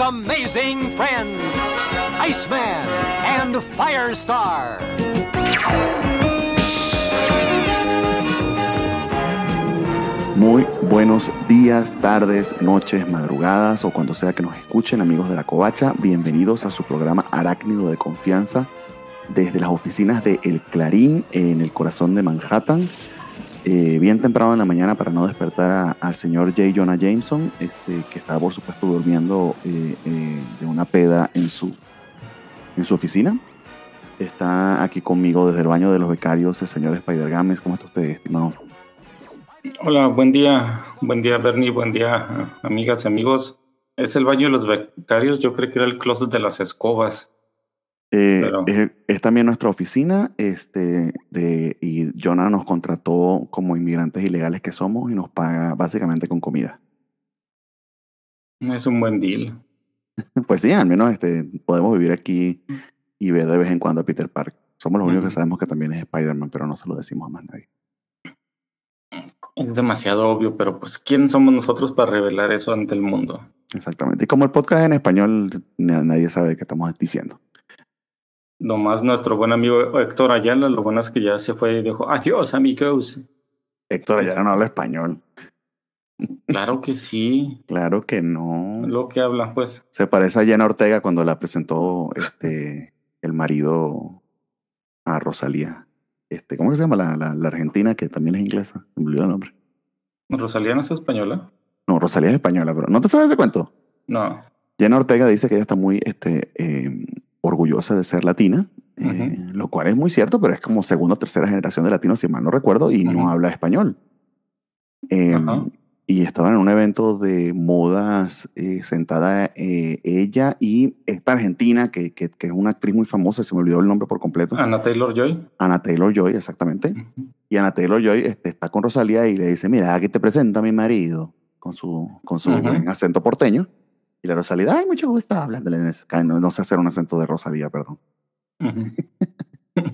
amazing friends, Iceman and Firestar. Muy buenos días, tardes, noches, madrugadas o cuando sea que nos escuchen, amigos de la Covacha. Bienvenidos a su programa Arácnido de Confianza desde las oficinas de El Clarín en el corazón de Manhattan. Eh, bien temprano en la mañana para no despertar al señor J. Jonah Jameson, este, que estaba por supuesto durmiendo eh, eh, de una peda en su, en su oficina. Está aquí conmigo desde el baño de los becarios el señor Spider Games. ¿Cómo está usted, estimado? Hola, buen día, buen día Bernie, buen día amigas y amigos. Es el baño de los becarios, yo creo que era el closet de las escobas. Eh, es, es también nuestra oficina este, de, y Jonah nos contrató como inmigrantes ilegales que somos y nos paga básicamente con comida. Es un buen deal. Pues sí, al menos este, podemos vivir aquí y ver de vez en cuando a Peter Park. Somos los únicos que sabemos que también es Spider-Man, pero no se lo decimos a más nadie. Es demasiado obvio, pero pues ¿quién somos nosotros para revelar eso ante el mundo? Exactamente. Y como el podcast es en español, na- nadie sabe qué estamos diciendo. Nomás nuestro buen amigo Héctor Ayala, lo bueno es que ya se fue y dijo, adiós amigos. Héctor Ayala no habla español. Claro que sí, Claro que no. lo que habla, pues. Se parece a Jenna Ortega cuando la presentó este, el marido a Rosalía. Este, ¿Cómo que se llama la, la, la argentina que también es inglesa? Me olvidó el nombre. ¿Rosalía no es española? No, Rosalía es española, pero ¿no te sabes ese cuento? No. Jenna Ortega dice que ella está muy este, eh, orgullosa de ser latina, eh, lo cual es muy cierto, pero es como segunda o tercera generación de latinos, si mal no recuerdo, y no Ujú. habla español. Eh, Ajá. y estaban en un evento de modas eh, sentada eh, ella y esta argentina, que, que, que es una actriz muy famosa, se me olvidó el nombre por completo, Ana Taylor Joy. Ana Taylor Joy, exactamente. Y Ana Taylor Joy este, está con Rosalía y le dice, mira, aquí te presento a mi marido, con su, con su buen acento porteño. Y la Rosalía, ay, mucho gusto, hablándole en ese- no, no sé hacer un acento de Rosalía, perdón.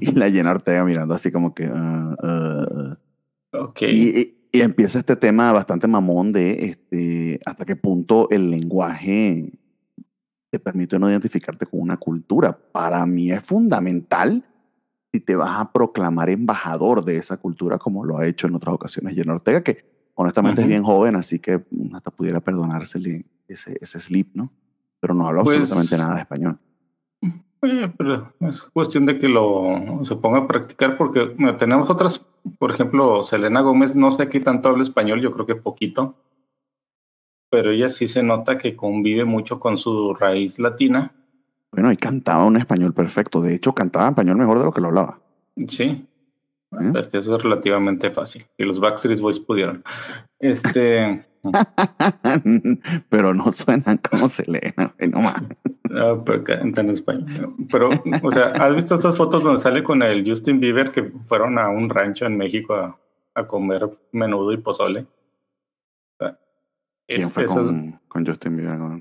Y la Jenna Ortega mirando así como que... "Ah, ah, ah". Ok. Y, y- y empieza este tema bastante mamón de este, hasta qué punto el lenguaje te permite no identificarte con una cultura. Para mí es fundamental si te vas a proclamar embajador de esa cultura como lo ha hecho en otras ocasiones Jenna Ortega, que honestamente es Ujú. bien joven, así que hasta pudiera perdonársele ese, ese slip, ¿no? Pero no Pues- absolutamente nada de español. Eh, pero es cuestión de que lo se ponga a practicar porque mira, tenemos otras, por ejemplo, Selena Gómez, no sé qué tanto habla español, yo creo que poquito, pero ella sí se nota que convive mucho con su raíz latina. Bueno, y cantaba un español perfecto. De hecho, cantaba español mejor de lo que lo hablaba. Sí, ¿eh? este, eso es relativamente fácil. Y los Backstreet Boys pudieron. Este, pero no suenan como Selena, güey, no mames. ah, pero en español. Pero, o sea, ¿has visto estas fotos donde sale con el Justin Bieber que fueron a un rancho en México a, a comer menudo y pozole? ¿Quién Es- fue con, con Justin Bieber? no?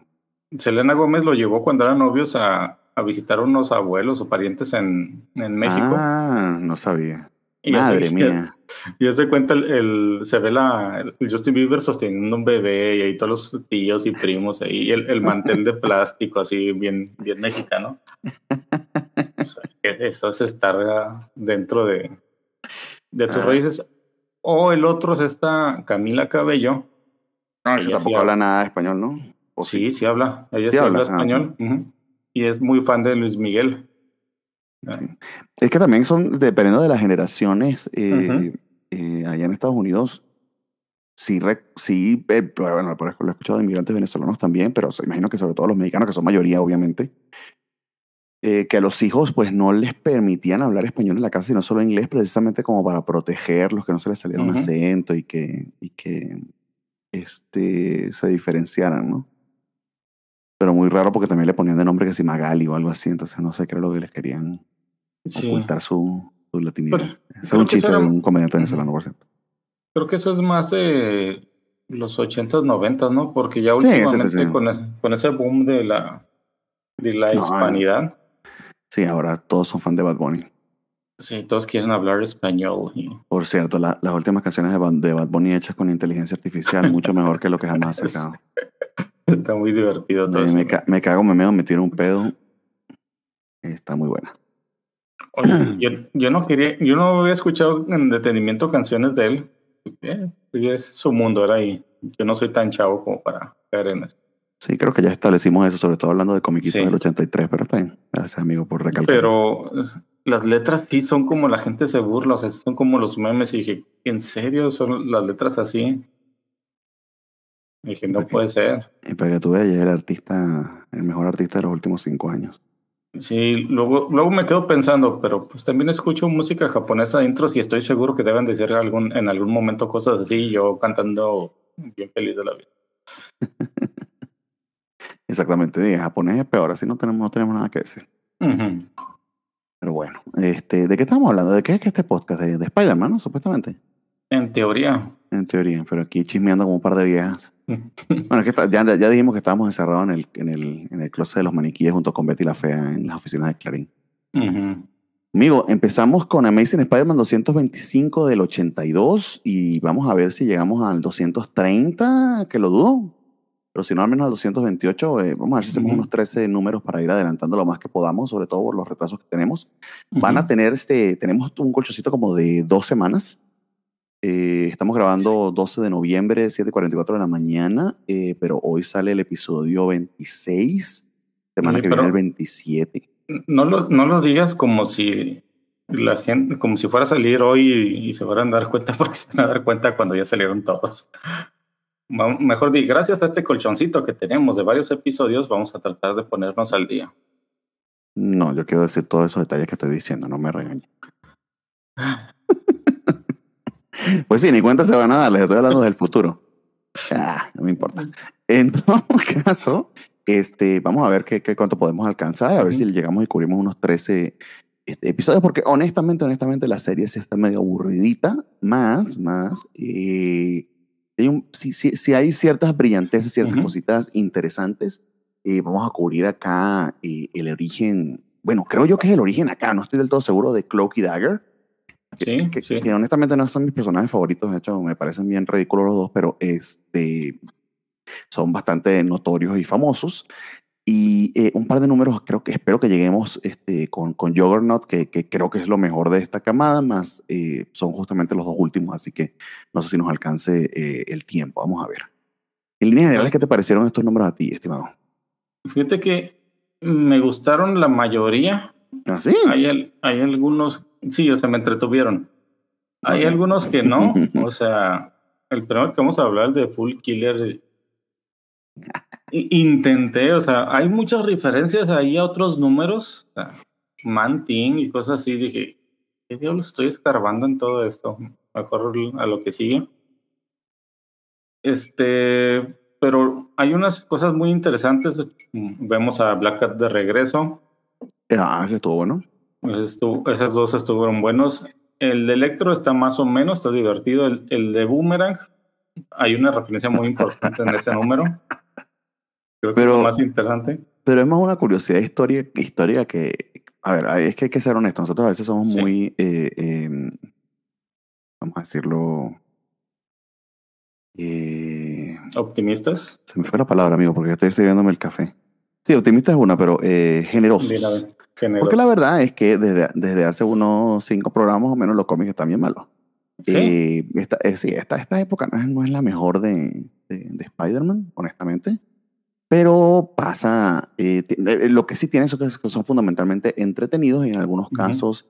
Selena Gómez lo llevó cuando eran novios a, a visitar unos abuelos o parientes en, en México. Ah, no sabía. Y Madre mía. Y se cuenta, el, el- se ve la, el Justin Bieber sosteniendo un bebé y ahí todos los tíos y primos ahí, y el, el mantel de plástico así bien, bien mexicano. O sea, que eso es estar dentro de, de tus Ah. raíces. O el otro es esta Camila Cabello. No, Ella sí tampoco habla. nada de español, ¿no? ¿O Sí, sí habla. Ella Sí sí, habla habla, ah, español. Y es muy fan de Luis Miguel. Sí. Es que también son, dependiendo de las generaciones, eh, Ujú. eh, allá en Estados Unidos, sí, sí eh, bueno, por ejemplo, lo he escuchado de inmigrantes venezolanos también, pero imagino que sobre todo los mexicanos, que son mayoría, obviamente, eh, que a los hijos pues no les permitían hablar español en la casa, sino solo inglés, precisamente como para protegerlos, que no se les saliera un Ujú. acento y que, y que este, se diferenciaran, ¿no? Pero muy raro porque también le ponían de nombre que si Magali o algo así, entonces no sé qué era lo que les querían Sí. ocultar su, su latinidad. Pero es un chiste eso de era- un comediante venezolano, por cierto. Creo que eso es más de los 80s, 90s, ¿no? Porque ya Sí, sí, sí, últimamente sí. Con, e- con ese boom de la, de la No, hispanidad, Sí, ahora todos son fan de Bad Bunny. sí, todos quieren hablar español. Por cierto, la- las últimas canciones de Bad, de Bad Bunny hechas con inteligencia artificial, mucho mejor que lo que jamás ha sacado. Está muy divertido todo Me, eso. me ca- me cago, me meo, me tiro un pedo. Está muy buena. Oye, yo, yo no quería, yo no había escuchado en detenimiento canciones de él. Eh, es su mundo, era ahí. Yo no soy tan chavo como para caer en eso. Sí, creo que ya establecimos eso, sobre todo hablando de comiquitos Sí. del 83, pero está bien. Gracias, amigo, por recalcar. Pero las letras sí son como la gente se burla, o sea, son como los memes. Y dije, ¿en serio son las letras así? Y dije, no puede ser. Y para que tú veas, ya es el artista, el mejor artista de los últimos cinco años. Sí, luego, luego me quedo pensando, pero pues también escucho música japonesa de intros y estoy seguro que deben decir algún, en algún momento cosas así, yo cantando bien feliz de la vida. Exactamente, de japonés es peor, así no tenemos, no tenemos nada que decir. Pero bueno, este, ¿de qué estamos hablando? ¿De qué es que este podcast? De, de Spider-Man, ¿no? Supuestamente. En teoría. En teoría, pero aquí chismeando como un par de viejas. Bueno, es que está- ya, ya dijimos que estábamos encerrados en el, en, el, en el closet de los maniquíes junto con Betty la Fea en las oficinas de Clarín. Ujú. Amigo, empezamos con Amazing Spider-Man 225 del 82 y vamos a ver si llegamos al 230, que lo dudo. Pero si no, al menos al 228, eh, vamos a ver si hacemos Ujú. unos 13 números para ir adelantando lo más que podamos, sobre todo por los retrasos que tenemos. Van a tener este, tenemos un colchoncito como de dos semanas. Eh, estamos grabando 12 de noviembre, 7:44 de la mañana, eh, pero hoy sale el episodio 26, semana Oye, que viene el 27. No lo, no lo digas como si la gente, como si fuera a salir hoy y, y se fueran a dar cuenta, porque se van a dar cuenta cuando ya salieron todos. Mejor di, gracias a este colchoncito que tenemos de varios episodios, vamos a tratar de ponernos al día. No, yo quiero decir todos esos detalles que estoy diciendo, no me regañen. pues sí, ni cuenta se van a dar, les estoy hablando del futuro. Ah, no me importa. En todo caso, este, vamos a ver qué, qué cuánto podemos alcanzar, a ver si llegamos y cubrimos unos 13 este, episodios, porque honestamente, honestamente, la serie sí está medio aburridita, más, más, eh, hay un- sí, sí, sí hay ciertas brillanteces, ciertas Ujú. cositas interesantes. Eh, vamos a cubrir acá eh, el origen, bueno, creo yo que es el origen acá, no estoy del todo seguro de Cloak y Dagger, Sí, que, sí. que honestamente no son mis personajes favoritos, de hecho me parecen bien ridículos los dos, pero este, son bastante notorios y famosos. Y eh, un par de números, creo que espero que lleguemos este, con, con Juggernaut, que, que creo que es lo mejor de esta camada, más eh, son justamente los dos últimos, así que no sé si nos alcance eh, el tiempo. Vamos a ver. En líneas generales, ¿qué te parecieron estos números a ti, estimado? Fíjate que me gustaron la mayoría. ¿Ah, sí? Hay, hay algunos, sí, o sea, me entretuvieron. Hay algunos que no. O sea, el primero que vamos a hablar de Full Killer. Intenté, o sea, hay muchas referencias ahí a otros números. O sea, y cosas así. Dije, ¿qué diablos estoy escarbando en todo esto? Mejor a lo que sigue. Este, pero hay unas cosas muy interesantes. Vemos a Black Cat de regreso. Ah, ese estuvo bueno. Pues estu- esas dos estuvieron buenos. El de Electro está más o menos, está divertido. El, el de Boomerang, hay una referencia muy importante en ese número. Creo que Pero- es lo más interesante. Pero es más una curiosidad histórica, histórica que, a ver, es que hay que ser honestos. Nosotros a veces somos Sí. muy, eh, em, vamos a decirlo, eh, Optimistas. se me fue la palabra, amigo, porque estoy sirviéndome el café. Sí, optimista es una, pero eh, generosos. Bien, generosos. Porque la verdad es que desde, desde hace unos cinco programas o menos los cómics están bien malos. Sí, Eh, esta, eh, sí, esta, esta época no es, no es la mejor de, de, de Spider-Man, honestamente. Pero pasa, eh, eh, lo que sí tiene eso que es que son fundamentalmente entretenidos y en algunos casos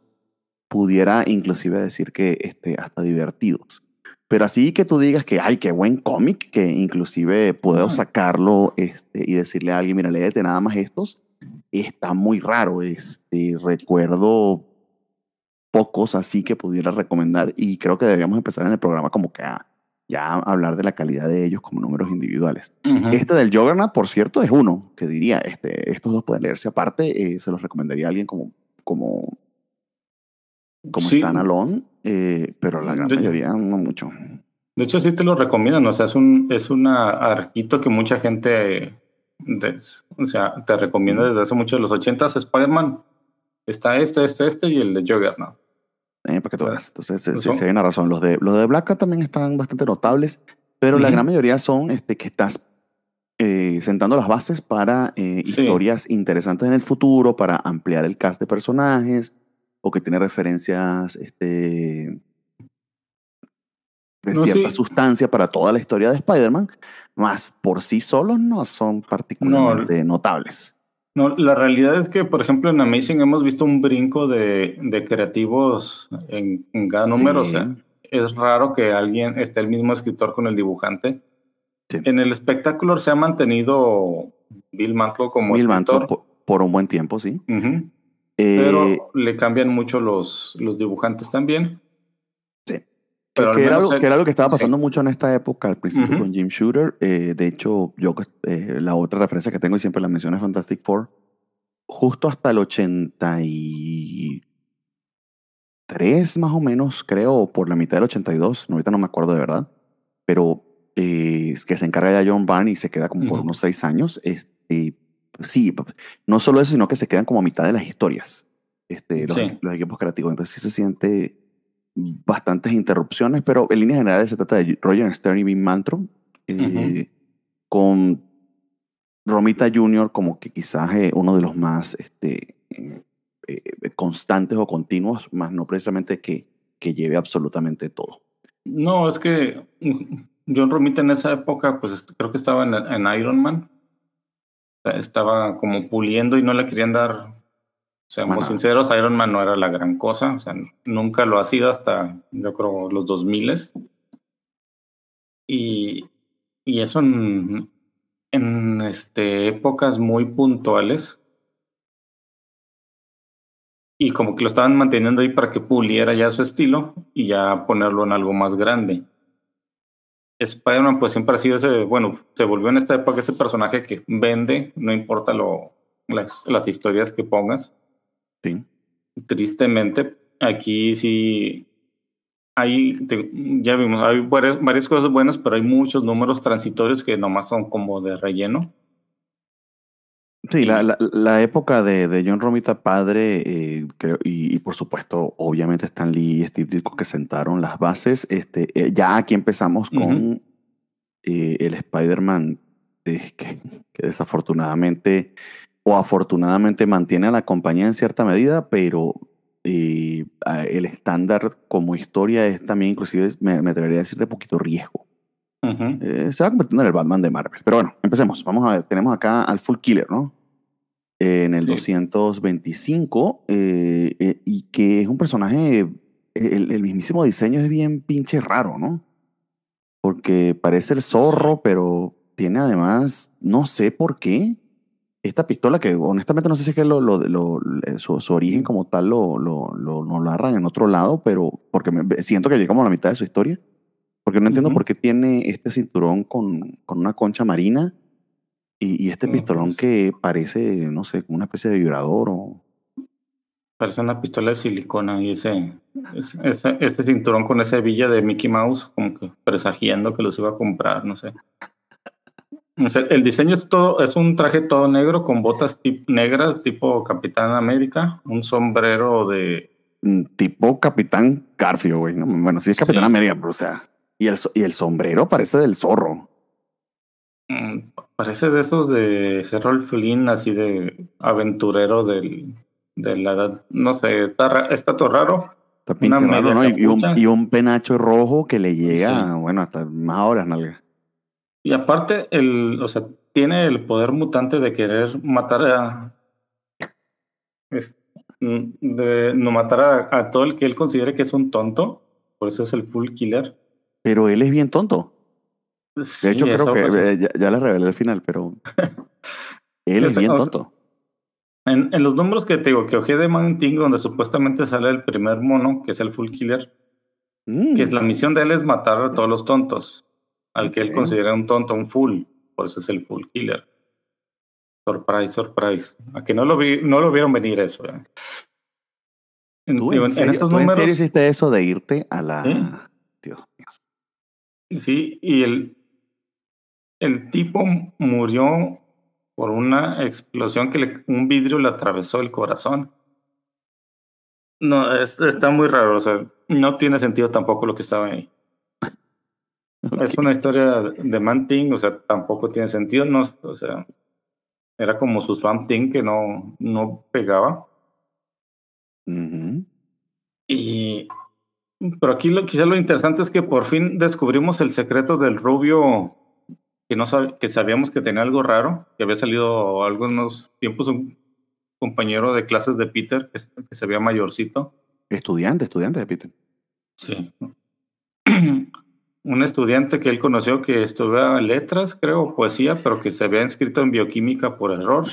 pudiera inclusive decir que este, hasta divertidos. Pero así que tú digas que, ay, qué buen cómic, que inclusive puedo Ah. sacarlo este, y decirle a alguien, mira, léete nada más estos, está muy raro. Este, recuerdo pocos así que pudiera recomendar y creo que deberíamos empezar en el programa como que a ya hablar de la calidad de ellos como números individuales. Este del Juggernaut, por cierto, es uno que diría, este, estos dos pueden leerse aparte, eh, se los recomendaría a alguien como, como, como Sí. standalone, eh, pero la gran De- mayoría no mucho. De hecho, sí te lo recomiendan. O sea, es un es una arquito que mucha gente, des- o sea, te recomienda desde hace mucho de los 80s. Spider-Man está este, este, este y el de Juggernaut. Eh, para que tú veas. Entonces, sí, sí, sí hay una razón. Los de, los de Black Cat también están bastante notables, pero la gran mayoría son este, que estás eh, sentando las bases para eh, Sí. historias interesantes en el futuro, para ampliar el cast de personajes, o que tiene referencias este, de No, cierta sí. sustancia para toda la historia de Spider-Man, más por sí solos no son particularmente notables. No, la realidad es que, por ejemplo, en Amazing hemos visto un brinco de, de creativos en, en cada número. Sí. O sea, es raro que alguien esté el mismo escritor con el dibujante. Sí. En el espectáculo se ha mantenido Bill Mantlo como Bill Mantlo escritor, por, por un buen tiempo, sí. Eh, pero le cambian mucho los, los dibujantes también. Sí. Pero que, era algo, él- que era algo que estaba sí. pasando mucho en esta época, al principio Ujú. con Jim Shooter. Eh, de hecho, yo eh, la otra referencia que tengo y siempre la menciono es Fantastic Four. Justo hasta el 83, más o menos, creo, por la mitad del 82, no, ahorita no me acuerdo de verdad, pero eh, que se encarga ya John Byrne y se queda como por Ujú. unos seis años. Este, sí, no solo eso, sino que se quedan como a mitad de las historias, este, los, Sí. los equipos creativos. Entonces sí se siente bastantes interrupciones, pero en líneas generales se trata de Roger Stern y Vin Mantro, eh, con Romita Jr. como que quizás eh, uno de los más este, eh, constantes o continuos, más no precisamente que, que lleve absolutamente todo. No, es que mm, John Romita en esa época, pues creo que estaba en, en Iron Man. Estaba como puliendo y no le querían dar. Seamos Bueno. sinceros, Iron Man no era la gran cosa. O sea, nunca lo ha sido hasta, yo creo, los 2000 Y, y eso en, en este, épocas muy puntuales. Y como que lo estaban manteniendo ahí para que puliera ya su estilo y ya ponerlo en algo más grande. Spider-Man pues siempre ha sido ese, bueno, se volvió en esta época ese personaje que vende, no importa lo, las, las historias que pongas. ¿Sí? Tristemente, aquí sí hay, te- ya vimos, hay varias, varias cosas buenas, pero hay muchos números transitorios que nomás son como de relleno. Sí, la, la, la época de, de John Romita padre, eh, creo, y, y por supuesto, obviamente Stan Lee y Steve Ditko que sentaron las bases. Este, eh, ya aquí empezamos con eh, el Spider-Man que, que desafortunadamente o afortunadamente mantiene a la compañía en cierta medida, pero eh, a- el estándar como historia es también, inclusive, me, me atrevería a decir de poquito riesgo. Ujú. Eh, se va convirtiendo en el Batman de Marvel. Pero bueno, empecemos. Vamos a ver, tenemos acá al Full Killer, ¿no? Eh, en el Sí. 225, eh, eh, y que es un personaje, el, el mismísimo diseño es bien pinche raro, ¿no? Porque parece el zorro, pero tiene además, no sé por qué, esta pistola que honestamente no sé si es que lo, lo- lo- su, su origen como tal lo, lo, lo, narran en otro lado, pero porque me- siento que llegamos a la mitad de su historia. Porque no entiendo Ujú. por qué tiene este cinturón con, con una concha marina y, y este No, pistolón pues. que parece, no sé, como una especie de vibrador o... Parece una pistola de silicona y ese, ese, ese, ese cinturón con esa hebilla de Mickey Mouse, como que presagiando que los iba a comprar, no sé. O sea, el diseño es todo, es un traje todo negro con botas tip- negras tipo Capitán América, un sombrero de mm, tipo Capitán Garfio, güey. ¿no? Bueno, sí es Capitán Sí. América, pero o sea... Y el, y el sombrero parece del zorro. mm, parece de esos de Harold Flynn, así de aventurero del, de la edad, no sé, está, está todo raro. Está pinche raro, ¿no? Y, un, capucha. y un penacho rojo que le llega, Sí. bueno, hasta más horas, nalga. Y aparte, el, o sea, tiene el poder mutante de querer matar a. mm, de no matar a, a todo el que él considere que es un tonto. Por eso es el full killer. Pero él es bien tonto. De Sí, hecho, creo que eh, ya, ya le revelé el final, pero él es bien tonto. En, en los números que te digo, que ojé de Man Thing, donde supuestamente sale el primer mono, que es el full killer, Mm. que es la misión de él es matar a todos los tontos. Al que él considera un tonto, un full. Por eso es el full killer. Surprise, surprise. A que no lo vi, no lo vieron venir eso. eh. En, ¿Tú, digo, en en serio, estos tú en números. serio hiciste eso de irte a la... Sí. Dios mío. Sí, y el, el tipo murió por una explosión que le- un vidrio le atravesó el corazón. No, es- está muy raro, o sea, no tiene sentido tampoco lo que estaba ahí. Es una historia de Man Thing, o sea, tampoco tiene sentido, no, o sea, era como su Swamp Thing que no, no pegaba. Y pero aquí lo, quizá lo interesante es que por fin descubrimos el secreto del rubio que no que sabíamos que tenía algo raro, que había salido algunos tiempos un compañero de clases de Peter que, se veía mayorcito. Estudiante, estudiante de Peter. Sí. un estudiante que él conoció que estudiaba letras, creo, poesía, pero que se había inscrito en bioquímica por error.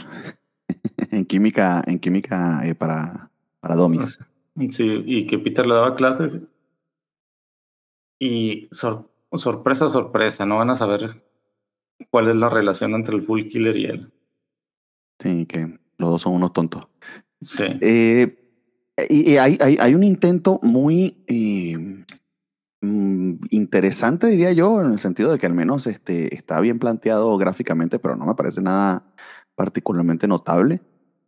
en química, en química eh, para, para domis. Sí, y que Peter le daba clases. Y sorpresa, sorpresa, no van a saber cuál es la relación entre el Full Killer y él. Sí, que los dos son unos tontos. Sí. Eh, y, hay, hay, hay, un intento muy eh, interesante, diría yo, en el sentido de que al menos este, está bien planteado gráficamente, pero no me parece nada particularmente notable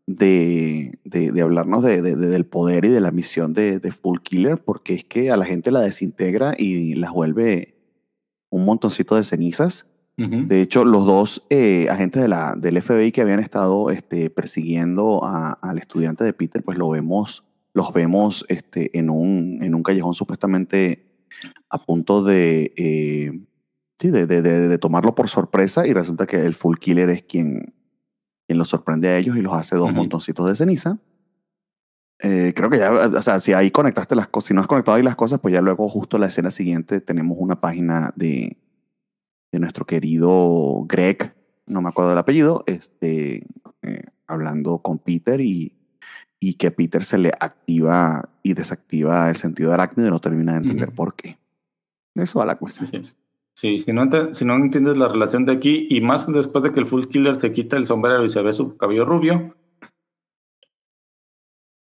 de, de, hablarnos de, del poder y de la misión de, Full Killer, porque es que a la gente la desintegra y las vuelve un montoncito de cenizas. De hecho, los dos eh, agentes de la, del FBI que habían estado este, persiguiendo al estudiante de Peter, pues lo vemos, los vemos este, en, un, en un callejón supuestamente a punto de, eh, sí, de, de, de, tomarlo por sorpresa y resulta que el Full Killer es quien, quien los sorprende a ellos y los hace dos montoncitos de ceniza. Eh, creo que ya, o sea, si ahí conectaste las cosas, si no has conectado ahí las cosas, pues ya luego justo la escena siguiente tenemos una página de, de nuestro querido Greg, no me acuerdo del apellido, este, eh, hablando con Peter y, y que Peter se le activa y desactiva el sentido de arácnido y no termina de entender por qué. Eso va la cuestión. Sí, si no, si no entiendes la relación de aquí, y más después de que el Full Killer se quita el sombrero y se ve su cabello rubio,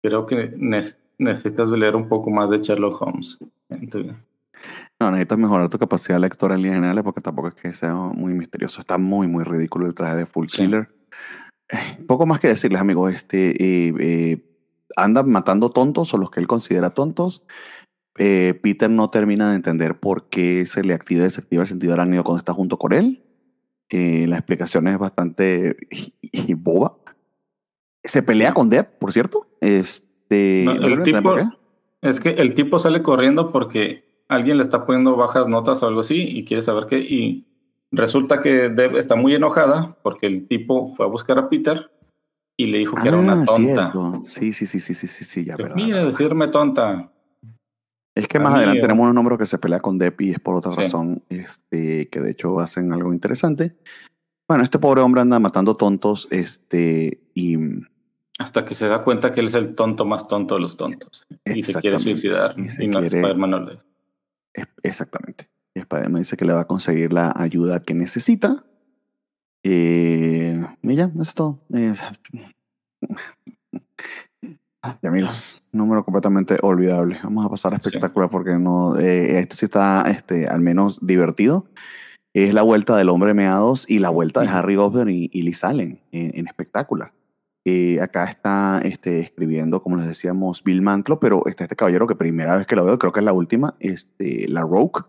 creo que necesitas leer un poco más de Sherlock Holmes. No, necesitas mejorar tu capacidad lectora en líneas generales porque tampoco es que sea muy misterioso. Está muy, muy ridículo el traje de Full Killer. Poco más que decirles, amigos. Este, eh, eh, andan matando tontos o los que él considera tontos. Eh, Peter no termina de entender por qué se le activa y desactiva el sentido arácnido cuando está junto con él. Eh, la explicación es bastante boba. Se pelea con Deb, por cierto. Este, el tipo, es que el tipo sale corriendo porque alguien le está poniendo bajas notas o algo así y quiere saber qué. Y resulta que Deb está muy enojada porque el tipo fue a buscar a Peter y le dijo que era una ah, tonta. Sí, sí, sí, sí, sí, sí, sí, ya, Mira, decirme tonta. Es que más adelante tenemos un número que se pelea con Depi y es por otra razón, este, que de hecho hacen algo interesante. Bueno, este pobre hombre anda matando tontos, este, y... Hasta que se da cuenta que él es el tonto más tonto de los tontos. Y se quiere suicidar. Y, no Spider-Man Exactamente. Y Spider-Man dice que le va a conseguir la ayuda que necesita. Eh, y ya, eso es todo. Y amigos, número completamente olvidable. Vamos a pasar a espectacular porque no, eh, esto sí está este, al menos divertido. Es la vuelta del hombre meados y la vuelta de Harry Gosber y, y Liz Allen en, espectacular. Eh, acá está este, escribiendo, como les decíamos, Bill Mantlo, pero está este caballero que primera vez que lo veo, creo que es la última, este, La Roque,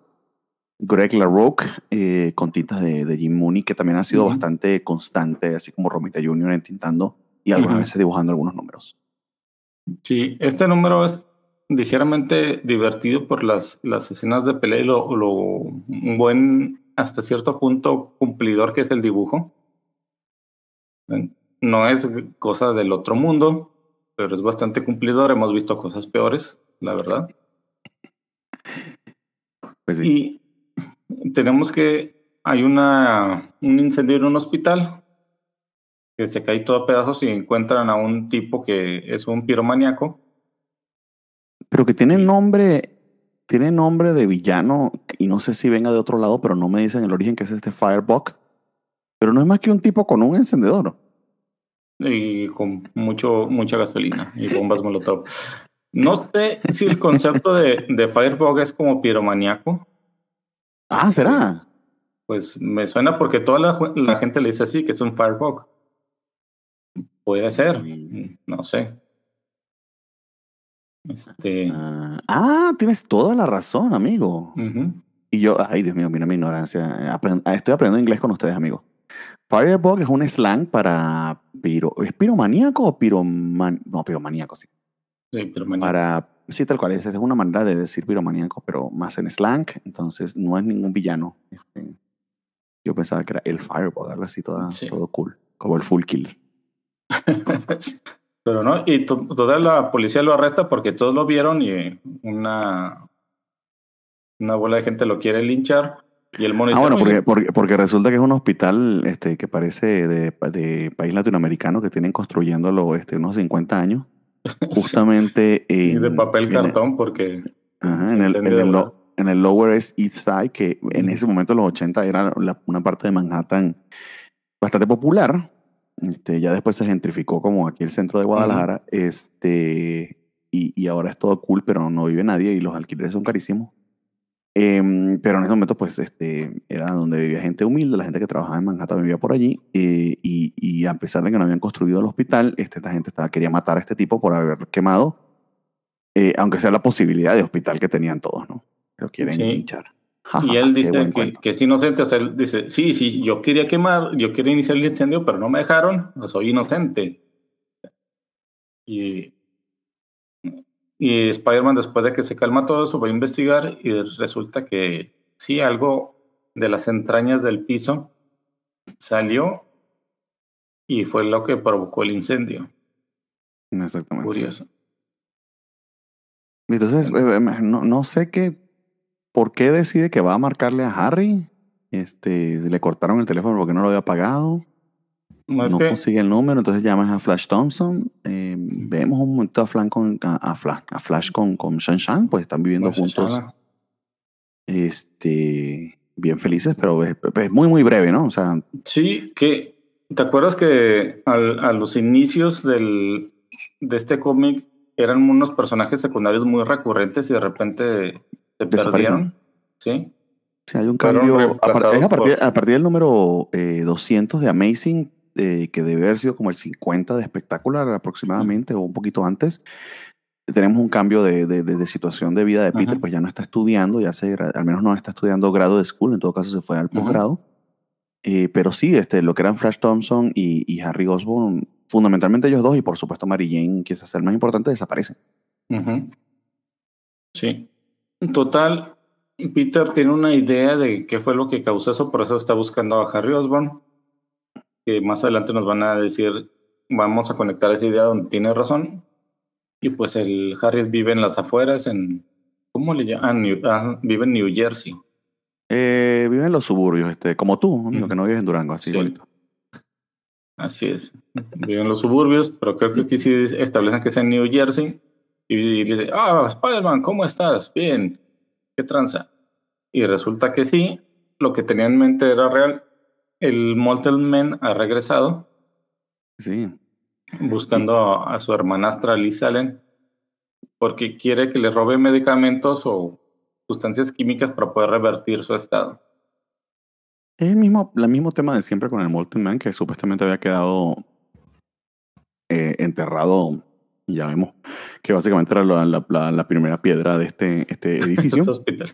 Greg La Roque, eh, con tintas de, de, Jim Mooney, que también ha sido bastante constante, así como Romita Jr. entintando y algunas veces dibujando algunos números. Sí, este número es ligeramente divertido por las, las escenas de pelea y lo, lo, un buen, hasta cierto punto, cumplidor que es el dibujo. No es cosa del otro mundo, pero es bastante cumplidor. Hemos visto cosas peores, la verdad. Pues y tenemos que hay una, un incendio en un hospital que se cae todo a pedazos y encuentran a un tipo que es un piromaniaco. Pero que tiene nombre, tiene nombre de villano, y no sé si venga de otro lado, pero no me dicen el origen que es este Firebug. Pero no es más que un tipo con un encendedor. Y con mucho, mucha gasolina y bombas molotov. No sé si el concepto de, de Firebug es como piromaniaco. Ah, ¿será? Pues me suena porque toda la, la gente le dice así, que es un Firebug. Puede ser, no sé. Este... Ah, ah, tienes toda la razón, amigo. Y Y yo, ay Dios mío, mira mi ignorancia. Aprend- estoy aprendiendo inglés con ustedes, amigos. Firebug es un slang para piro, ¿es piromaníaco o piroman, no, piromaníaco, sí. Sí, pero mañana. Para, sí, tal cual, es, una manera de decir piromaníaco, pero más en slang, entonces no es ningún villano. Este, yo pensaba que era el Firebug, algo así, toda- Sí. todo cool, como el full kill. Pero no, y to- total la policía lo arresta porque todos lo vieron y una, una bola de gente lo quiere linchar. Y el Ah, bueno, "Oye, porque, porque, porque resulta que es un hospital este, que parece de, de país latinoamericano que tienen construyéndolo este, unos 50 años. Justamente y en, de papel el- cartón porque ajá, en, el, en, el, verdad. lo- en el Lower East Side, que en ese momento, en los 80, era la- una parte de Manhattan bastante popular. Este, ya después se gentrificó como aquí el centro de Guadalajara. este, y, y ahora es todo cool, pero no vive nadie y los alquileres son carísimos. Em, pero en ese momento, pues, este, era donde vivía gente humilde, la gente que trabajaba en Manhattan vivía por allí, eh, y, y a pesar de que no habían construido el hospital, este, esta gente estaba, quería matar a este tipo por haber quemado, eh, aunque sea la posibilidad de hospital que tenían todos, ¿no? Lo quieren Sí. linchar. Y él dice que, que es inocente, o sea, él dice, sí, sí, yo quería quemar, yo quería iniciar el incendio, pero no me dejaron, soy inocente. Y, y Spider-Man, después de que se calma todo eso, va a investigar y resulta que sí, algo de las entrañas del piso salió y fue lo que provocó el incendio. Exactamente. Curioso. Entonces, eh, eh, no, no sé qué, por qué decide que va a marcarle a Harry. Este, le cortaron el teléfono porque no lo había pagado. No consigue el número, entonces llamas a Flash Thompson. eh, vemos un momento a, Flan con, a, a Flash, a Flash con, con Shan Shan, pues están viviendo pues, juntos, Shana, este, bien felices, pero es, es muy, muy breve, ¿no? O sea, Sí, que ¿te acuerdas que al- a los inicios del, de este cómic eran unos personajes secundarios muy recurrentes y de repente se perdieron? Sí. sí, hay un cambio. a, es partir, por- a partir del número eh, 200 de Amazing, eh, que debe haber sido como el 50 de Espectacular aproximadamente, o un poquito antes. Tenemos un cambio de, de- de- de situación de vida de Peter, Ajá. pues ya no está estudiando, ya se, al menos no está estudiando grado de school, en todo caso se fue al posgrado. Eh, pero sí, este, lo que eran Flash Thompson y, y Harry Osborn, fundamentalmente ellos dos, y por supuesto Mary Jane, que es el más importante, desaparecen. Sí. En total, Peter tiene una idea de qué fue lo que causó eso, por eso está buscando a Harry Osborn, que más adelante nos van a decir, vamos a conectar esa idea donde tiene razón. Y pues el Harry vive en las afueras, en, ¿cómo le llaman? Ah, ah, vive en New Jersey. Eh, viven en los suburbios, este, como tú, que no vives en Durango, así Sí. bonito. Así es. Vive en los suburbios, pero creo que aquí sí establecen que es en New Jersey. Y le dice, ah, Spider-Man, ¿cómo estás? Bien. ¿Qué tranza? Y resulta que sí, lo que tenía en mente era real. El Molten Man ha regresado Sí. buscando a, a su hermanastra Liz Allen porque quiere que le robe medicamentos o sustancias químicas para poder revertir su estado. Es el mismo, el mismo tema de siempre con el Molten Man, que supuestamente había quedado eh, enterrado. Ya vemos que básicamente era la, la- primera piedra de este, este edificio, hospital.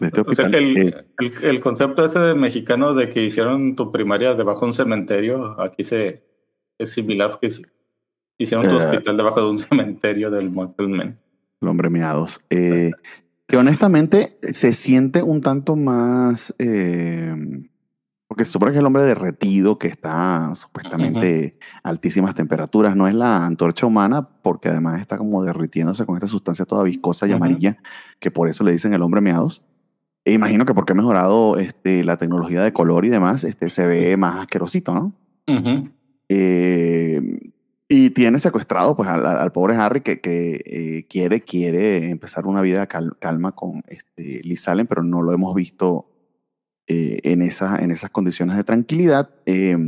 Este O sea, el, Es- el- el concepto ese de mexicano de que hicieron tu primaria debajo de un cementerio, aquí se es similar que hicieron tu Eh. hospital debajo de un cementerio del Mortal Man. el hombre meados. Eh, que honestamente se siente un tanto más. eh, porque se supone que es el hombre derretido que está supuestamente a altísimas temperaturas. No es la antorcha humana, porque además está como derritiéndose con esta sustancia toda viscosa y Ujú. amarilla, que por eso le dicen el hombre meados. E imagino que porque ha mejorado este, la tecnología de color y demás, este, se ve más asquerosito, ¿no? Ujú. Eh, y tiene secuestrado pues al, al- pobre Harry que, que eh, quiere, quiere empezar una vida cal- calma con este, Liz Allen, pero no lo hemos visto eh, en, esa, en esas condiciones de tranquilidad. Eh,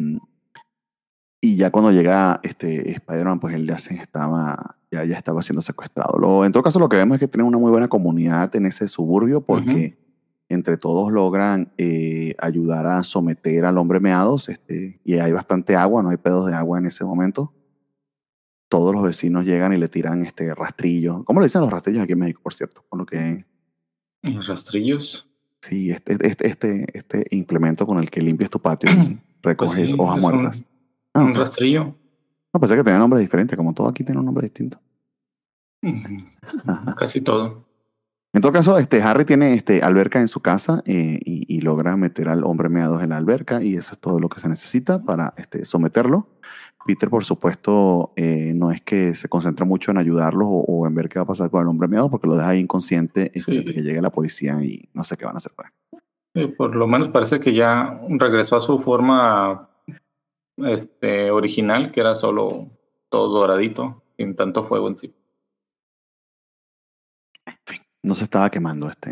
y ya cuando llega este, Spider-Man, pues él ya, se estaba, ya, ya estaba siendo secuestrado. Lo, en todo caso, lo que vemos es que tienen una muy buena comunidad en ese suburbio porque entre todos logran eh, ayudar a someter al hombre meados este, y hay bastante agua, no hay pedos de agua en ese momento. Todos los vecinos llegan y le tiran este rastrillo. ¿Cómo le dicen los rastrillos aquí en México, por cierto? Con lo que Los rastrillos. Sí, este, este, este, este implemento con el que limpias tu patio y recoges sí, hojas muertas. Un, Ah, un rastrillo. No, pensé que tenía nombres diferentes, como todo aquí tiene un nombre distinto. Casi todo. En todo caso, este Harry tiene este alberca en su casa eh, y, y logra meter al hombre meados en la alberca y eso es todo lo que se necesita para este, someterlo. Peter, por supuesto, eh, no es que se concentra mucho en ayudarlos o, o en ver qué va a pasar con el hombre meado porque lo deja ahí inconsciente Sí. hasta que llegue la policía y no sé qué van a hacer. con él. Por lo menos parece que ya regresó a su forma este, original, que era solo todo doradito, sin tanto fuego en sí. No se estaba quemando este.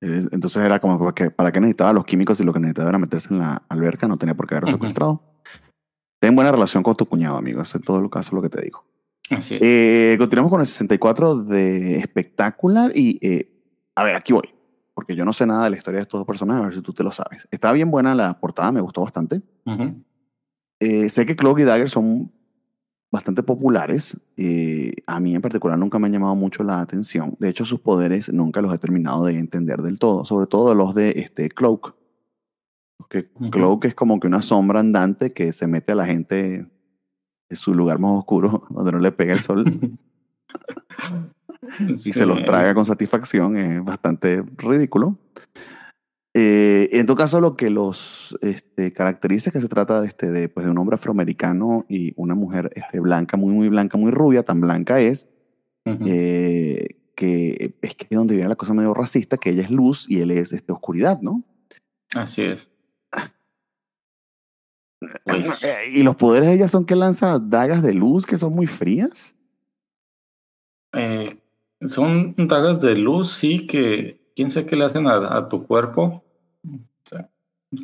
Eh, Entonces era como que para qué necesitaba los químicos y lo que necesitaba era meterse en la alberca, no tenía por qué haberlo secuestrado. Ten buena relación con tu cuñado, amigo. Eso es todo lo caso lo que te digo. Así es. Eh, continuamos con el 64 de espectacular y eh, a ver, aquí voy, porque yo no sé nada de la historia de estos dos personajes, a ver si tú te lo sabes. Está bien buena la portada, me gustó bastante. Eh, sé que Cloak y Dagger son bastante populares. eh, a mí en particular nunca me han llamado mucho la atención. De hecho, sus poderes nunca los he terminado de entender del todo, sobre todo los de este, Cloak. Porque Ujú. Cloak es como que una sombra andante que se mete a la gente en su lugar más oscuro, donde no le pega el sol. y Sí. se los traga con satisfacción, es bastante ridículo. Eh, en todo caso, lo que los este, caracteriza es que se trata de, este, de, pues, de un hombre afroamericano y una mujer este, blanca, muy, muy blanca, muy rubia, tan blanca es, Ujú. eh, que es que donde viene la cosa medio racista, que ella es luz y él es este, oscuridad, ¿no? Así es. Pues, Eh, y los poderes de ella son que lanza dagas de luz que son muy frías. eh, son dagas de luz, sí, que quién sabe qué le hacen a, a tu cuerpo.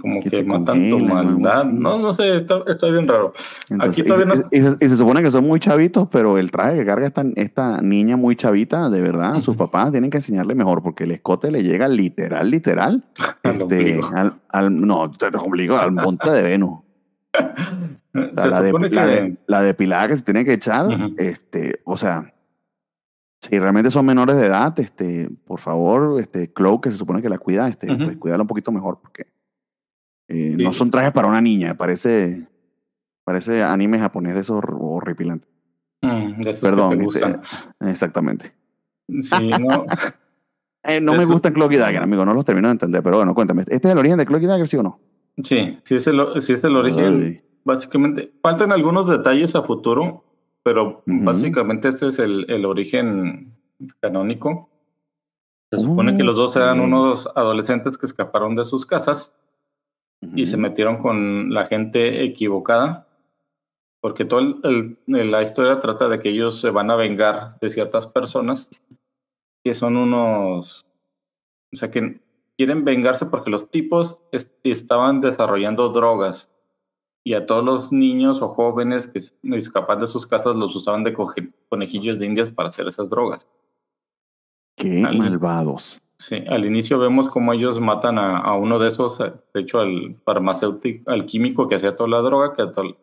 Como Que que, te matan tu congelan o algo maldad. No, no sé, está, está bien raro. Entonces, Aquí todavía y, no- y- y se, y se supone que son muy chavitos, pero el traje que carga esta, esta niña muy chavita, de verdad, sus Ujú. papás tienen que enseñarle mejor, porque el escote le llega literal, literal, Al este, al, al- no, te ombligo, al monte de Venus. O sea, Se la, de- la, que de- la depilada que se tiene que echar, este, o sea, si realmente son menores de edad, este, por favor, este, Cloak, que se supone que la cuida, este, pues cuídala un poquito mejor, porque eh, Sí. no son trajes para una niña, parece, parece anime japonés de esos hor- horripilantes. Mm, de esos que Perdón, te este, exactamente. Sí, no. Eh, no me Eso- gustan Cloak y Dagger, amigo, no los termino de entender, pero bueno, cuéntame, ¿este es el origen de Cloak y Dagger, sí o no? Sí, sí es el, sí es el origen. Ay. Básicamente, faltan algunos detalles a futuro, pero básicamente este es el, el origen canónico. Se supone que los dos eran unos adolescentes que escaparon de sus casas y se metieron con la gente equivocada, porque toda la historia trata de que ellos se van a vengar de ciertas personas que son unos, o sea, que quieren vengarse porque los tipos est- estaban desarrollando drogas y a todos los niños o jóvenes que se escapan de sus casas los usaban de conejillos de indias para hacer esas drogas. Qué malvados. Sí, al inicio vemos cómo ellos matan a, a uno de esos, eh, de hecho al farmacéutico, al químico que hacía toda la droga, que todo-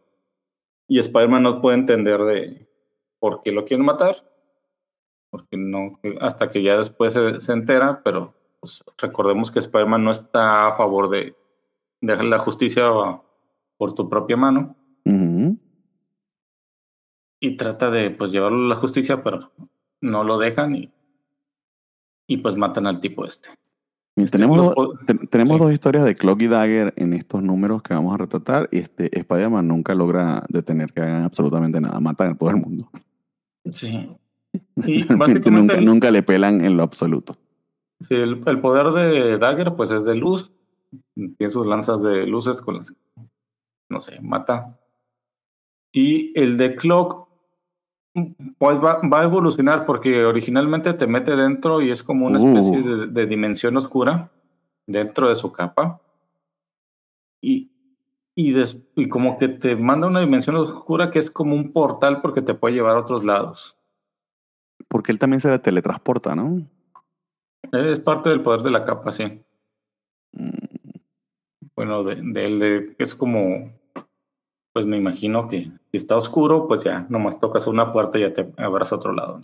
y Spider-Man no puede entender de por qué lo quieren matar, porque no, hasta que ya después se, se entera, pero pues, recordemos que Spider-Man no está a favor de, de la justicia por tu propia mano. Y trata de pues llevarlo a la justicia, pero no lo dejan y, y pues matan al tipo este. Este, tenemos te- tenemos sí. dos historias de Cloak y Dagger en estos números que vamos a retratar. Y este Spider-Man nunca logra detener que hagan absolutamente nada. Matan a todo el mundo. Sí. Y nunca, el- nunca le pelan en lo absoluto. Sí, el, el poder de Dagger, pues es de luz. Tiene sus lanzas de luces con las. No sé, mata. Y el de Cloak, pues va, va a evolucionar porque originalmente te mete dentro y es como una especie Uh. de, de dimensión oscura dentro de su capa. Y, y, des- y como que te manda una dimensión oscura que es como un portal porque te puede llevar a otros lados. Porque él también se teletransporta, ¿no? Es parte del poder de la capa, sí. Mm, bueno, de, de él, de- es como, pues me imagino que si está oscuro, pues ya nomás tocas una puerta y ya te abras a otro lado.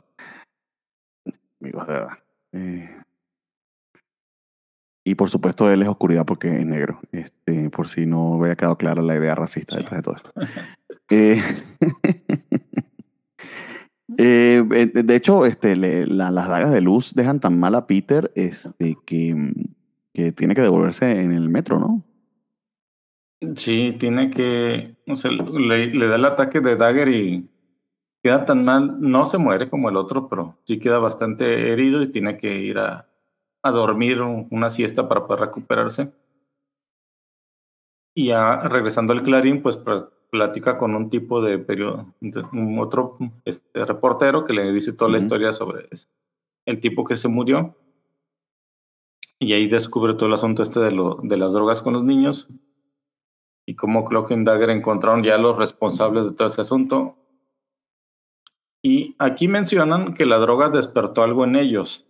Amigos, de verdad. Eh, Y por supuesto él es oscuridad porque es negro, este, por si no había quedado clara la idea racista detrás de todo esto. Eh, eh, de hecho, este, las dagas de luz dejan tan mal a Peter este, que, que tiene que devolverse en el metro, ¿no? Sí, tiene que, o sea, le, le, da el ataque de Dagger y queda tan mal, no se muere como el otro, pero sí queda bastante herido y tiene que ir a, a dormir una siesta para poder recuperarse. Y ya regresando al Clarín, pues platica con un tipo de periodo, un otro este, reportero que le dice toda la historia sobre el tipo que se murió. Y ahí descubre todo el asunto este de, lo, de las drogas con los niños y cómo Clock y Dagger encontraron ya los responsables de todo este asunto. Y aquí mencionan que la droga despertó algo en ellos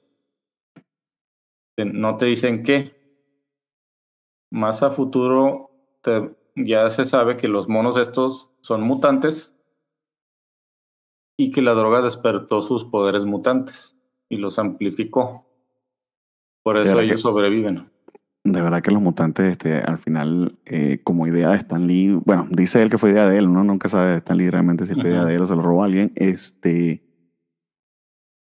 no te dicen qué. Más a futuro ya se sabe que los monos estos son mutantes y que la droga despertó sus poderes mutantes y los amplificó. Por eso ellos sobreviven. De verdad que los mutantes, este, al final, eh, como idea de Stan Lee, bueno, dice él que fue idea de él, uno nunca sabe de Stan Lee realmente si fue idea de él o se lo robó a alguien. Este,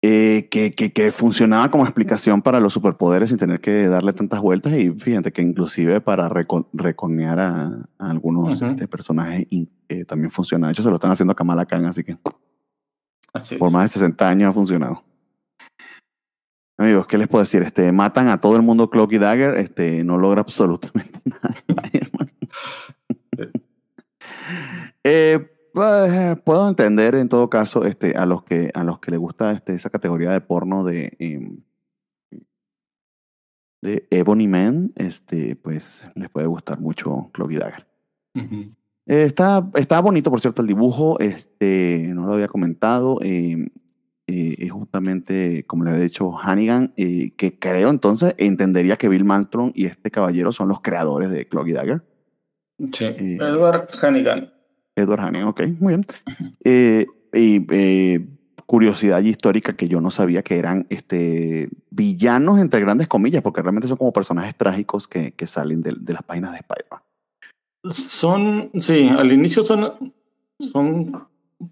eh, que, que, que, funcionaba como explicación para los superpoderes sin tener que darle tantas vueltas y fíjate que inclusive para reconear a, algunos este, personajes eh, también funciona. De hecho, se lo están haciendo a Kamala Khan, así que por más de 60 años ha funcionado. Amigos, ¿qué les puedo decir? Este, matan a todo el mundo Cloak y Dagger, este, no logra absolutamente nada. eh, pues, puedo entender en todo caso este, a los que a los que les gusta este, esa categoría de porno de, em, de Ebony Man, este, pues les puede gustar mucho Chloe Dagger. está, está bonito, por cierto, el dibujo. Este, no lo había comentado. Em, eh, es justamente, como le había dicho Hannigan, eh, que creo entonces entendería que Bill Mantron y este caballero son los creadores de Chloe Dagger. Sí, eh, Edward Hannigan. Edward Hanning, ok, muy bien. Eh, y curiosidad histórica que yo no sabía que eran este, villanos, entre grandes comillas, porque realmente son como personajes trágicos que, que salen de, de, las páginas de Spider-Man. Son, sí, al inicio son, son,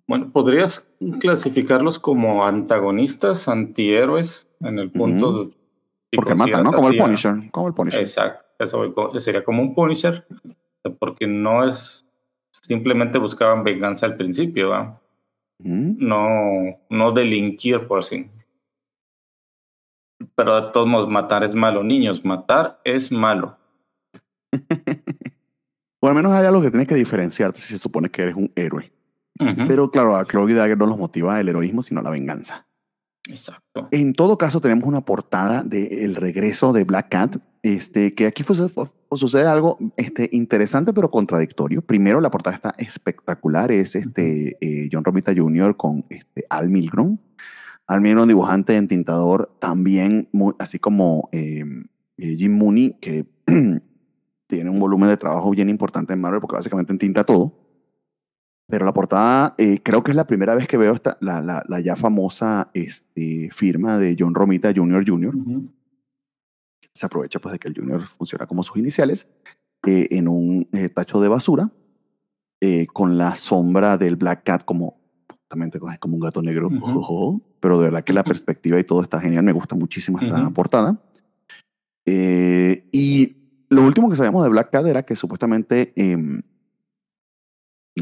bueno, podrías clasificarlos como antagonistas, antihéroes, en el punto de... Porque matan, ¿no? Como el Punisher. Como el Punisher. Exacto, eso sería como un Punisher, porque no es simplemente buscaban venganza al principio, ¿va? No, no delinquir por sí. Pero de todos modos, matar es malo, niños, matar es malo. o al menos hay algo que tienes que diferenciarte si se supone que eres un héroe. Pero claro, a Chloe Dagger no los motiva el heroísmo, sino la venganza. Exacto. En todo caso, tenemos una portada del regreso de Black Cat, este, que aquí sucede algo este, interesante pero contradictorio. Primero, la portada está espectacular, es este, eh, John Romita Jr. con este, Al Milgrom. Al Milgrom, dibujante entintador, también, muy, así como em, eh, Jim Mooney, que tiene un volumen de trabajo bien importante en Marvel porque básicamente entinta todo. Pero la portada, eh, creo que es la primera vez que veo esta, la, la, la ya famosa este, firma de John Romita Jr. Jr. Se aprovecha pues de que el Jr. funciona como sus iniciales eh, en un eh, tacho de basura con la sombra del Black Cat como justamente como un gato negro. pero de verdad que la perspectiva y todo está genial. Me gusta muchísimo esta portada. y lo último que sabíamos de Black Cat era que supuestamente em,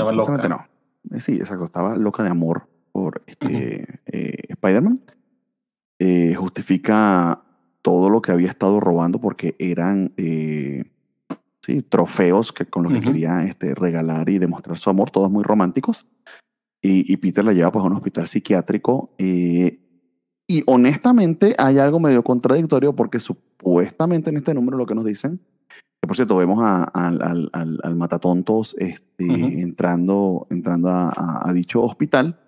estaba loca. No. Eh, sí, exacto. Estaba loca de amor por este, eh, Spider-Man. Eh, justifica todo lo que había estado robando porque eran sí, trofeos que, con los que quería este, regalar y demostrar su amor, todos muy románticos. Y, y Peter la lleva pues, a un hospital psiquiátrico. y honestamente hay algo medio contradictorio porque supuestamente en este número lo que nos dicen por cierto, vemos al, al, Matatontos este, entrando, entrando a, dicho hospital.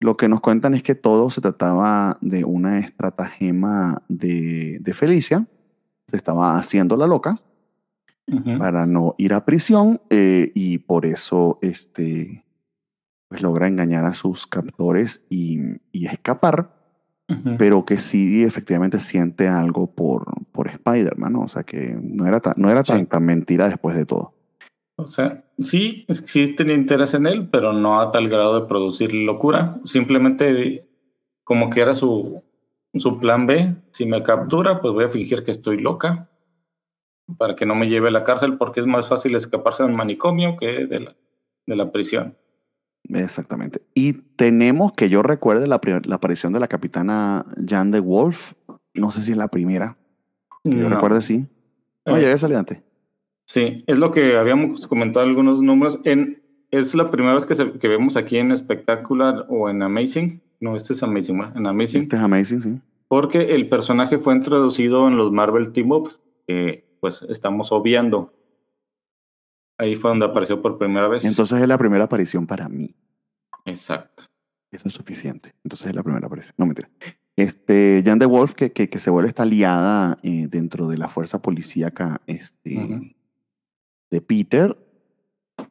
Lo que nos cuentan es que todo se trataba de una estratagema de, de Felicia. Se estaba haciendo la loca para no ir a prisión eh, y por eso este, pues logra engañar a sus captores y, y escapar. Pero que sí efectivamente siente algo por, por Spider-Man, ¿no? O sea, que no era, tan, no era tan, tan mentira después de todo. O sea, sí, sí tenía interés en él, pero no a tal grado de producir locura. Simplemente como que era su, su plan B. Si me captura, pues voy a fingir que estoy loca para que no me lleve a la cárcel porque es más fácil escaparse de un manicomio que de la, de la prisión. Exactamente. Y tenemos que yo recuerde la, la aparición de la capitana Jan de Wolf. No sé si es la primera. Que yo recuerde, sí. Oye, eh, salido antes. Sí, es lo que habíamos comentado algunos números. En, es la primera vez que, que vemos aquí en Spectacular o en Amazing. No, este es Amazing, en Amazing. Este es Amazing, sí. Porque el personaje fue introducido en los Marvel Team Ups, que pues estamos obviando. Ahí fue donde apareció por primera vez. Entonces es la primera aparición para mí. Exacto. Eso es suficiente. Entonces es la primera aparición. No, mentira. Este, Jan de Wolf, que, que, se vuelve esta aliada eh, dentro de la fuerza policíaca este, de Peter,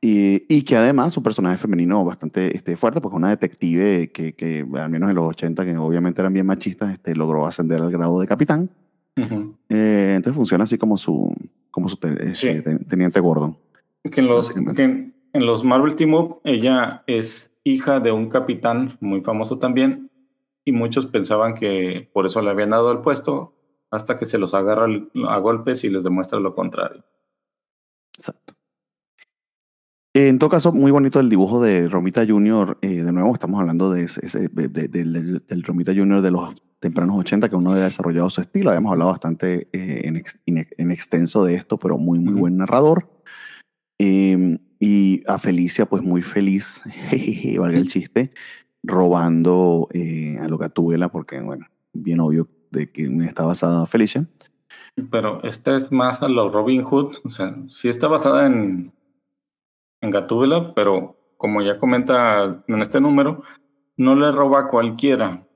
y, que además un personaje femenino bastante este, fuerte, porque una detective que, que, al menos en los 80, que obviamente eran bien machistas, este, logró ascender al grado de capitán. Eh, entonces funciona así como su, como su este, teniente Gordon. Que en, los, que en, los Marvel Team Up ella es hija de un capitán muy famoso también y muchos pensaban que por eso le habían dado el puesto hasta que se los agarra a golpes y les demuestra lo contrario. Exacto. En todo caso, muy bonito el dibujo de Romita Junior. Eh, de nuevo, estamos hablando de ese, del Romita Junior de los tempranos 80, que uno había desarrollado su estilo. Habíamos hablado bastante eh, en, en, extenso de esto, pero muy, muy buen narrador. Em, y a Felicia, pues muy feliz, valga el chiste, robando eh, a Locatúbela, porque, bueno, bien obvio de que está basada Felicia. Pero esta es más a los Robin Hood, o sea, sí está basada en en Gatúbela, pero como ya comenta en este número, no le roba a cualquiera.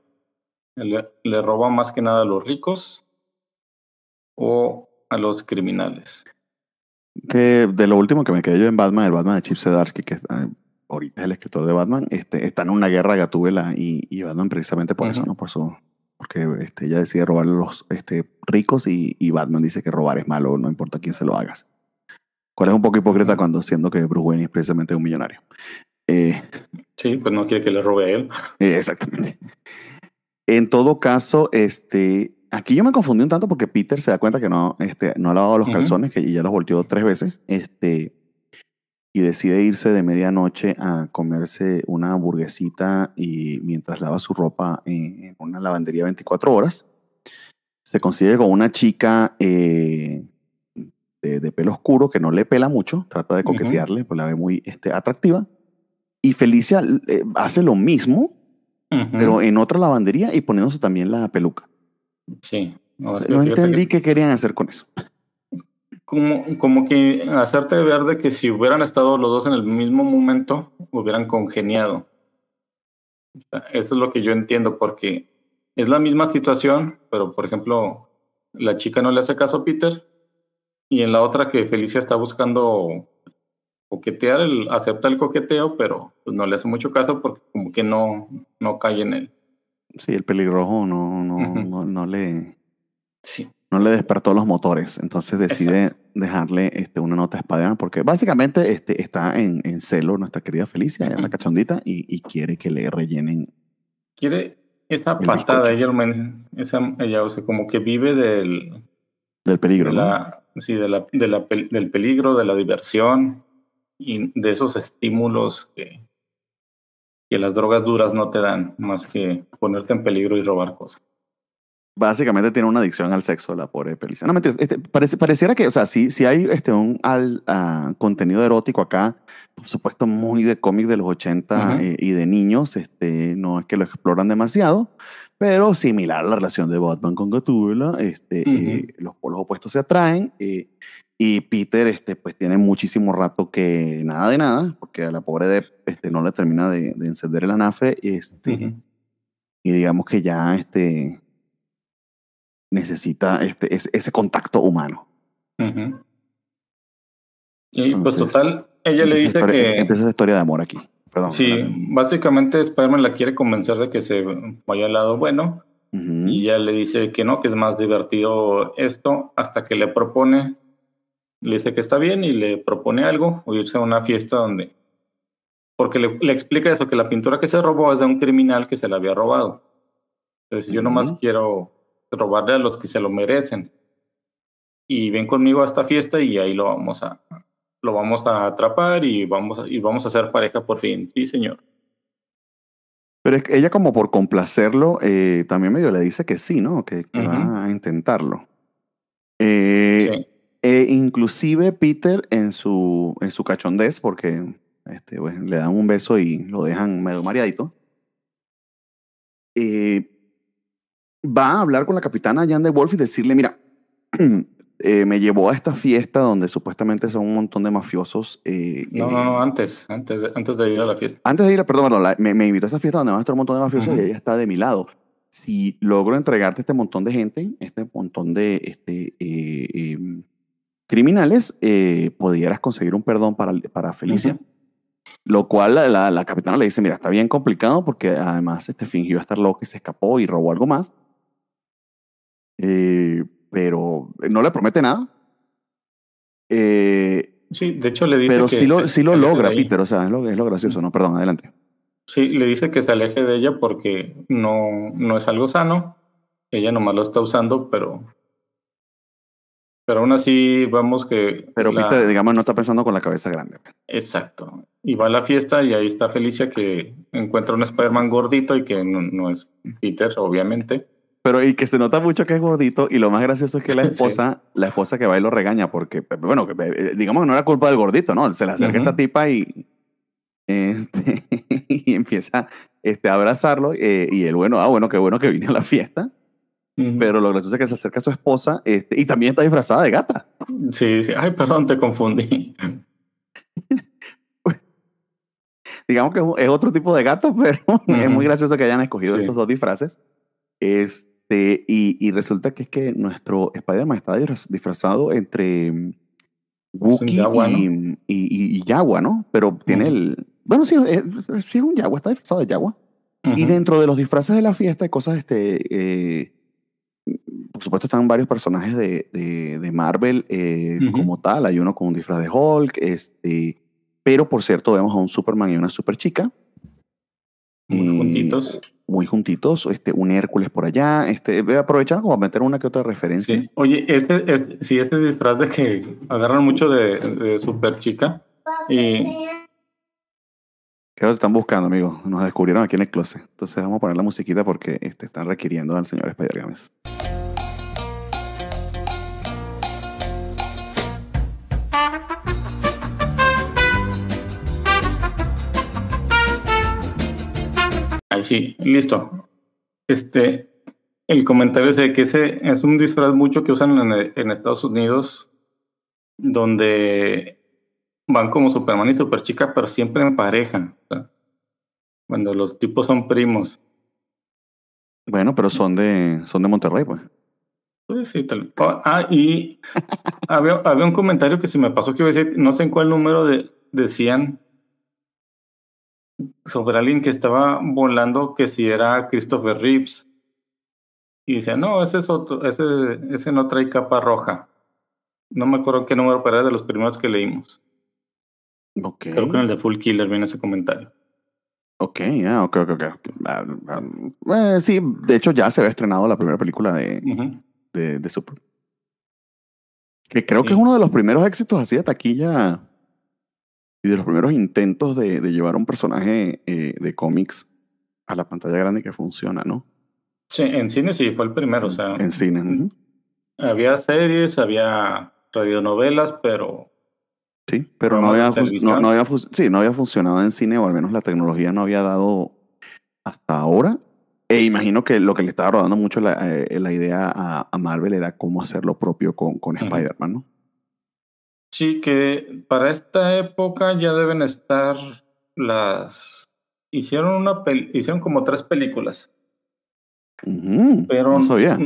Le, roba más que nada a los ricos o a los criminales. Que de lo último que me quedé yo en Batman, el Batman de Chip Zdarsky, que ahorita es el escritor de Batman, este, está en una guerra Gatúbela y, y Batman precisamente por eso, ¿no? Por eso, porque este, ella decide robar a los este, ricos y, y Batman dice que robar es malo, no importa quién se lo hagas. Cuál es un poco hipócrita cuando siendo que Bruce Wayne es precisamente un millonario. Eh, sí, pues no quiere que le robe a él. Eh, exactamente. En todo caso, este, aquí yo me confundí un tanto porque Peter se da cuenta que no, este, no ha lavado los calzones, que ya los volteó tres veces, este, y decide irse de medianoche a comerse una hamburguesita y mientras lava su ropa en una lavandería 24 horas. Se consigue con una chica eh, de, pelo oscuro que no le pela mucho, trata de coquetearle, pues la ve muy este, atractiva. Y Felicia eh, hace lo mismo, pero en otra lavandería y poniéndose también la peluca. Sí. No, entendí qué querían hacer con eso. Como, como que hacerte ver de que si hubieran estado los dos en el mismo momento, hubieran congeniado. Eso es lo que yo entiendo, porque es la misma situación, pero por ejemplo, la chica no le hace caso a Peter y en la otra que Felicia está buscando coquetear, el, acepta el coqueteo, pero pues, no le hace mucho caso porque como que no, no cae en él. Sí, el pelirrojo no, no, no, le... No le despertó los motores, entonces decide dejarle este, una nota espada porque básicamente este, está en, en celo nuestra querida Felicia, en la cachondita, y, y, quiere que le rellenen. Quiere esa patada, ella, esa, ella, o sea, como que vive del, del peligro, Sí, de la, de la, del peligro, de la diversión y de esos estímulos que, que las drogas duras no te dan, más que ponerte en peligro y robar cosas. Básicamente tiene una adicción al sexo, la pobre Pelicia. No, mentiras, este, parece, pareciera que, o sea, si, si hay este, un al, ah, contenido erótico acá, por supuesto muy de cómic de los 80 y, y, de niños, este, no es que lo exploran demasiado, pero similar a la relación de Batman con Gatúbela, este, eh, los polos opuestos se atraen. Eh, y Peter, este, pues tiene muchísimo rato que nada de nada, porque a la pobre de, este, no le termina de, encender el anafre. Este, Y digamos que ya este, necesita este, ese, contacto humano. Y pues total, ella le dice que... Entonces esa historia de amor aquí sí, básicamente Spider-Man la quiere convencer de que se vaya al lado bueno Ujú. Y ella le dice que no, que es más divertido esto, hasta que le propone, le dice que está bien y le propone algo, o irse a una fiesta donde... Porque le, le explica eso, que la pintura que se robó es de un criminal que se la había robado. Entonces yo nomás quiero robarle a los que se lo merecen. Y ven conmigo a esta fiesta y ahí lo vamos a, lo vamos a atrapar y vamos a, y vamos a ser pareja por fin. Sí, señor. Pero es que ella como por complacerlo, eh, también medio le dice que sí, ¿no? Que, que Ujú. va a intentarlo. Eh, Sí. E inclusive Peter en su, en su cachondez, porque este, pues, le dan un beso y lo dejan medio mareadito, eh, va a hablar con la capitana Jan de Wolf y decirle, mira, eh, me llevó a esta fiesta donde supuestamente son un montón de mafiosos. eh, No, eh, no, no, antes, antes de, antes de ir a la fiesta. Antes de ir, perdón, perdón, la- me, me invitó a esta fiesta donde van a estar un montón de mafiosos y ella está de mi lado. Si logro entregarte este montón de gente, este montón de este, eh, eh, criminales, eh, pudieras conseguir un perdón para, para Felicia. Ujú. Lo cual la, la, la capitana le dice, mira, está bien complicado porque además este, fingió estar loco y se escapó y robó algo más. Eh, pero no le promete nada. Eh, Sí, de hecho le dice pero que sí lo, sí lo logra. Peter. O sea, es lo, es lo gracioso, ¿no? Perdón, adelante. Sí, le dice que se aleje de ella porque no, no es algo sano. Ella nomás lo está usando, pero. Pero aún así, vamos que. Pero la- Peter, digamos, no está pensando con la cabeza grande. Exacto. Y va a la fiesta y ahí está Felicia que encuentra un Spider-Man gordito y que no, no es Peter, obviamente. Pero y que se nota mucho que es gordito y lo más gracioso es que la Sí. esposa, la esposa que va y lo regaña porque, bueno, eh, digamos que no era culpa del gordito, ¿no? Se le acerca Ujú. esta tipa y, este, y empieza este, a abrazarlo eh, y el bueno, ah, bueno, qué bueno que vine a la fiesta. Pero lo gracioso es que se acerca a su esposa este, y también está disfrazada de gata. Sí, sí. Ay, perdón, te confundí. Digamos que es otro tipo de gato, pero es muy gracioso que hayan escogido Sí. esos dos disfraces. Este, y, y resulta que es que nuestro Spider-Man está disfraz- disfrazado entre mm, Wookiee Yagua, ¿no? y, y, y- y Yagua, ¿no? Pero tiene el... Bueno, sí, es, sí es un Yagua, está disfrazado de Yagua. Y dentro de los disfraces de la fiesta hay cosas, este, eh, por supuesto están varios personajes de, de, de Marvel eh, como tal. Hay uno con un disfraz de Hulk, este, pero por cierto vemos a un Superman y una super chica. Muy eh, juntitos. Muy juntitos, este, un Hércules por allá. Este, a aprovechar como a meter una que otra referencia. Sí. Oye, este, este, sí, este disfraz de que agarran mucho de, de super chica. Y ¿Qué están buscando, amigos? Nos descubrieron aquí en el closet. Entonces vamos a poner la musiquita porque este, están requiriendo al señor Spider sí, listo. Este, el comentario es de que ese es un disfraz mucho que usan en, en Estados Unidos, donde van como Superman y Superchica, pero siempre en pareja. cuando los tipos son primos. Bueno, pero son de, son de Monterrey, pues. Pues sí, tal- ah, y había, había un comentario que se me pasó que iba a decir, no sé en cuál número de, decían sobre alguien que estaba volando que si era Christopher Reeves. Y decía, no, ese es otro, ese, ese no trae capa roja. No me acuerdo qué número, pero era de los primeros que leímos. Ok. Creo que en el de Full Killer viene ese comentario. Ok, ah, ok, ok, ok. Ah, ah, eh, sí, de hecho ya se había estrenado la primera película de, de, de Super. Que creo que es uno de los primeros éxitos así de taquilla y de los primeros intentos de, de llevar un personaje eh, de cómics a la pantalla grande que funciona, ¿no? Sí, en cine sí fue el primero, o sea, En cine. ujú. había series, había radionovelas, pero Sí, pero no había, no, había, sí, no había funcionado en cine, o al menos la tecnología no había dado hasta ahora. E imagino que lo que le estaba rodando mucho la, eh, la idea a, a Marvel era cómo hacer lo propio con, con. Spider-Man, ¿no? Sí, que para esta época ya deben estar las. Hicieron una pel- hicieron como tres películas, pero no sabía.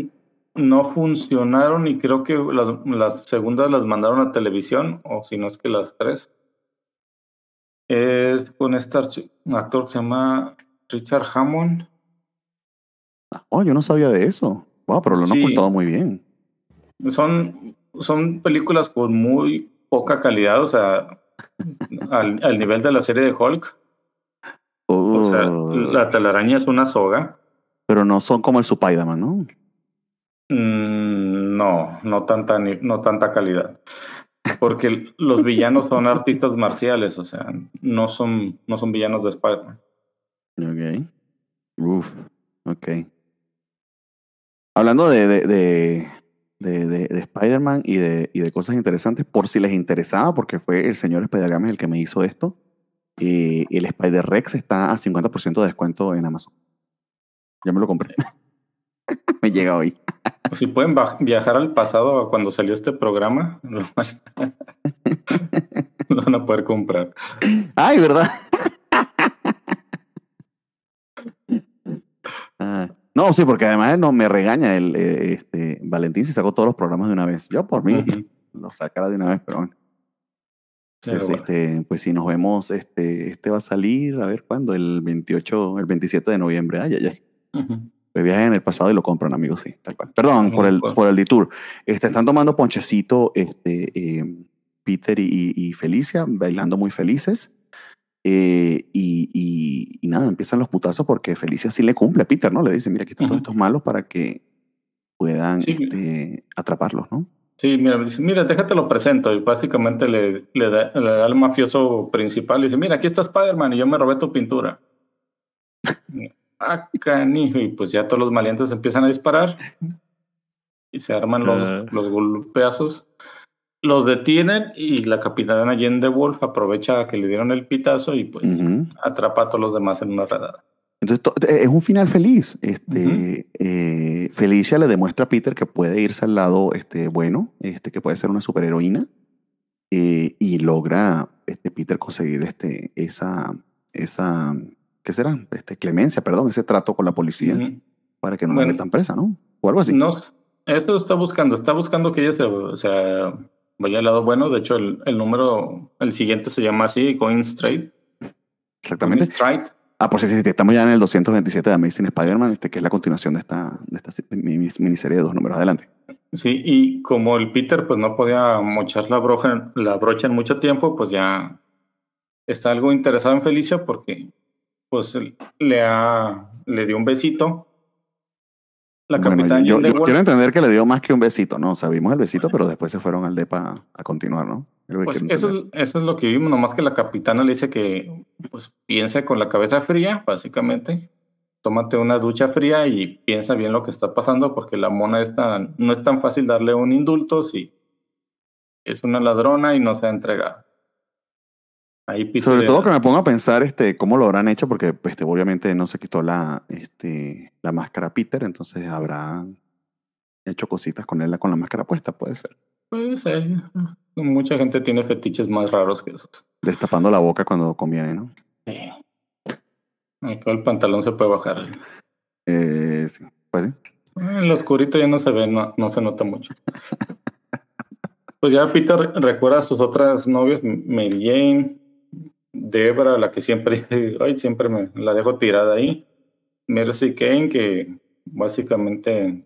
no funcionaron y creo que las, las segundas las mandaron a televisión, o si no es que las tres. Es con este actor que se llama Richard Hammond. Oh, yo no sabía de eso. Wow, pero lo han Sí. ocultado muy bien. Son, son películas con muy poca calidad, o sea, al, al nivel de la serie de Hulk. O sea, Oh, la telaraña es una soga. Pero no son como el Spider-Man, ¿no? Mm, no, no tanta, no tanta calidad. Porque los villanos son artistas marciales, o sea, no son, no son villanos de Spider-Man. Ok. Uf, ok. Hablando de, de, de, de, de- de Spider-Man y de, y de cosas interesantes, por si les interesaba, porque fue el señor Spider-Games el que me hizo esto, eh, el Spider-Rex está a 50% de descuento en Amazon. Ya me lo compré. me llega hoy. O si pueden viajar al pasado a cuando salió este programa, lo van a poder comprar. Ay, ¿verdad? Ah, no, sí, porque además no me regaña el eh, este, Valentín si saco todos los programas de una vez. Yo por mí Ujú. lo sacara de una vez, pero bueno. Entonces, bueno. este, pues si nos vemos, este, este va a salir, a ver cuándo, el 28, el 27 de noviembre. Ay, ay, ay. Me viajan en el pasado y lo compran, amigos, sí, tal cual. Perdón por el, Pues. por el detour. Este, están tomando ponchecito este, eh, Peter y, y Felicia, bailando muy felices. Eh, y, y- y nada, empiezan los putazos porque Felicia sí le cumple a Peter, ¿no? Le dice, mira, aquí están todos Ujú. estos malos para que puedan Sí. este, atraparlos, ¿no? Sí, mira, dice, mira, déjate lo presento. Y básicamente le, le, da, le da al mafioso principal y dice, mira, aquí está Spider-Man y yo me robé tu pintura. ah, canijo. Y pues ya todos los maleantes empiezan a disparar y se arman los, Ah. los golpeazos. Los detienen y la capitana Jen de Wolf aprovecha que le dieron el pitazo y pues Ujú. atrapa a todos los demás en una redada. Entonces, to- es un final feliz. Este, Ujú. eh, Felicia le demuestra a Peter que puede irse al lado este, bueno, este, que puede ser una superheroína, eh, y logra este, Peter conseguir este, esa, esa, ¿qué será? Este, clemencia, perdón, ese trato con la policía Ujú. para que no Bueno. la metan presa, ¿no? O algo así. No, eso está buscando, está buscando que ella se, o sea, vaya al lado bueno. De hecho, el, el número, el siguiente se llama así, Going Straight. Exactamente. Going Straight. Ah, por si sí, sí, estamos ya en el 227 de Amazing Spider-Man, este, que es la continuación de esta, de esta mi- mi- miniserie de dos números adelante. Sí, y como el Peter pues no podía mochar la brocha, la brocha en mucho tiempo, pues ya está algo interesado en Felicia porque pues le ha, le dio un besito. La Bueno, capitana yo, quiero entender que le dio más que un besito, ¿no? O sea, vimos el besito, pero después se fueron al DEPA a continuar, ¿no? Es Pues eso es, eso es lo que vimos, nomás que la capitana le dice que pues piense con la cabeza fría, básicamente. Tómate una ducha fría y piensa bien lo que está pasando, porque la mona esta no es tan fácil darle un indulto si es una ladrona y no se ha entregado. Ahí Sobre todo que me pongo a pensar este, cómo lo habrán hecho, porque este, obviamente no se quitó la, este, la máscara Peter, entonces habrá hecho cositas con él con la máscara puesta, puede ser. Pues, eh, mucha gente tiene fetiches más raros que esos. Destapando la boca cuando conviene, ¿no? Sí. Acá el pantalón se puede bajar. Eh, sí, pues sí. En lo oscurito ya no se ve, no, no se nota mucho. Pues ya Peter recuerda a sus otras novias, Mary Jane, Debra, la que siempre ay, siempre me la dejo tirada ahí. Mercy Kane, que básicamente,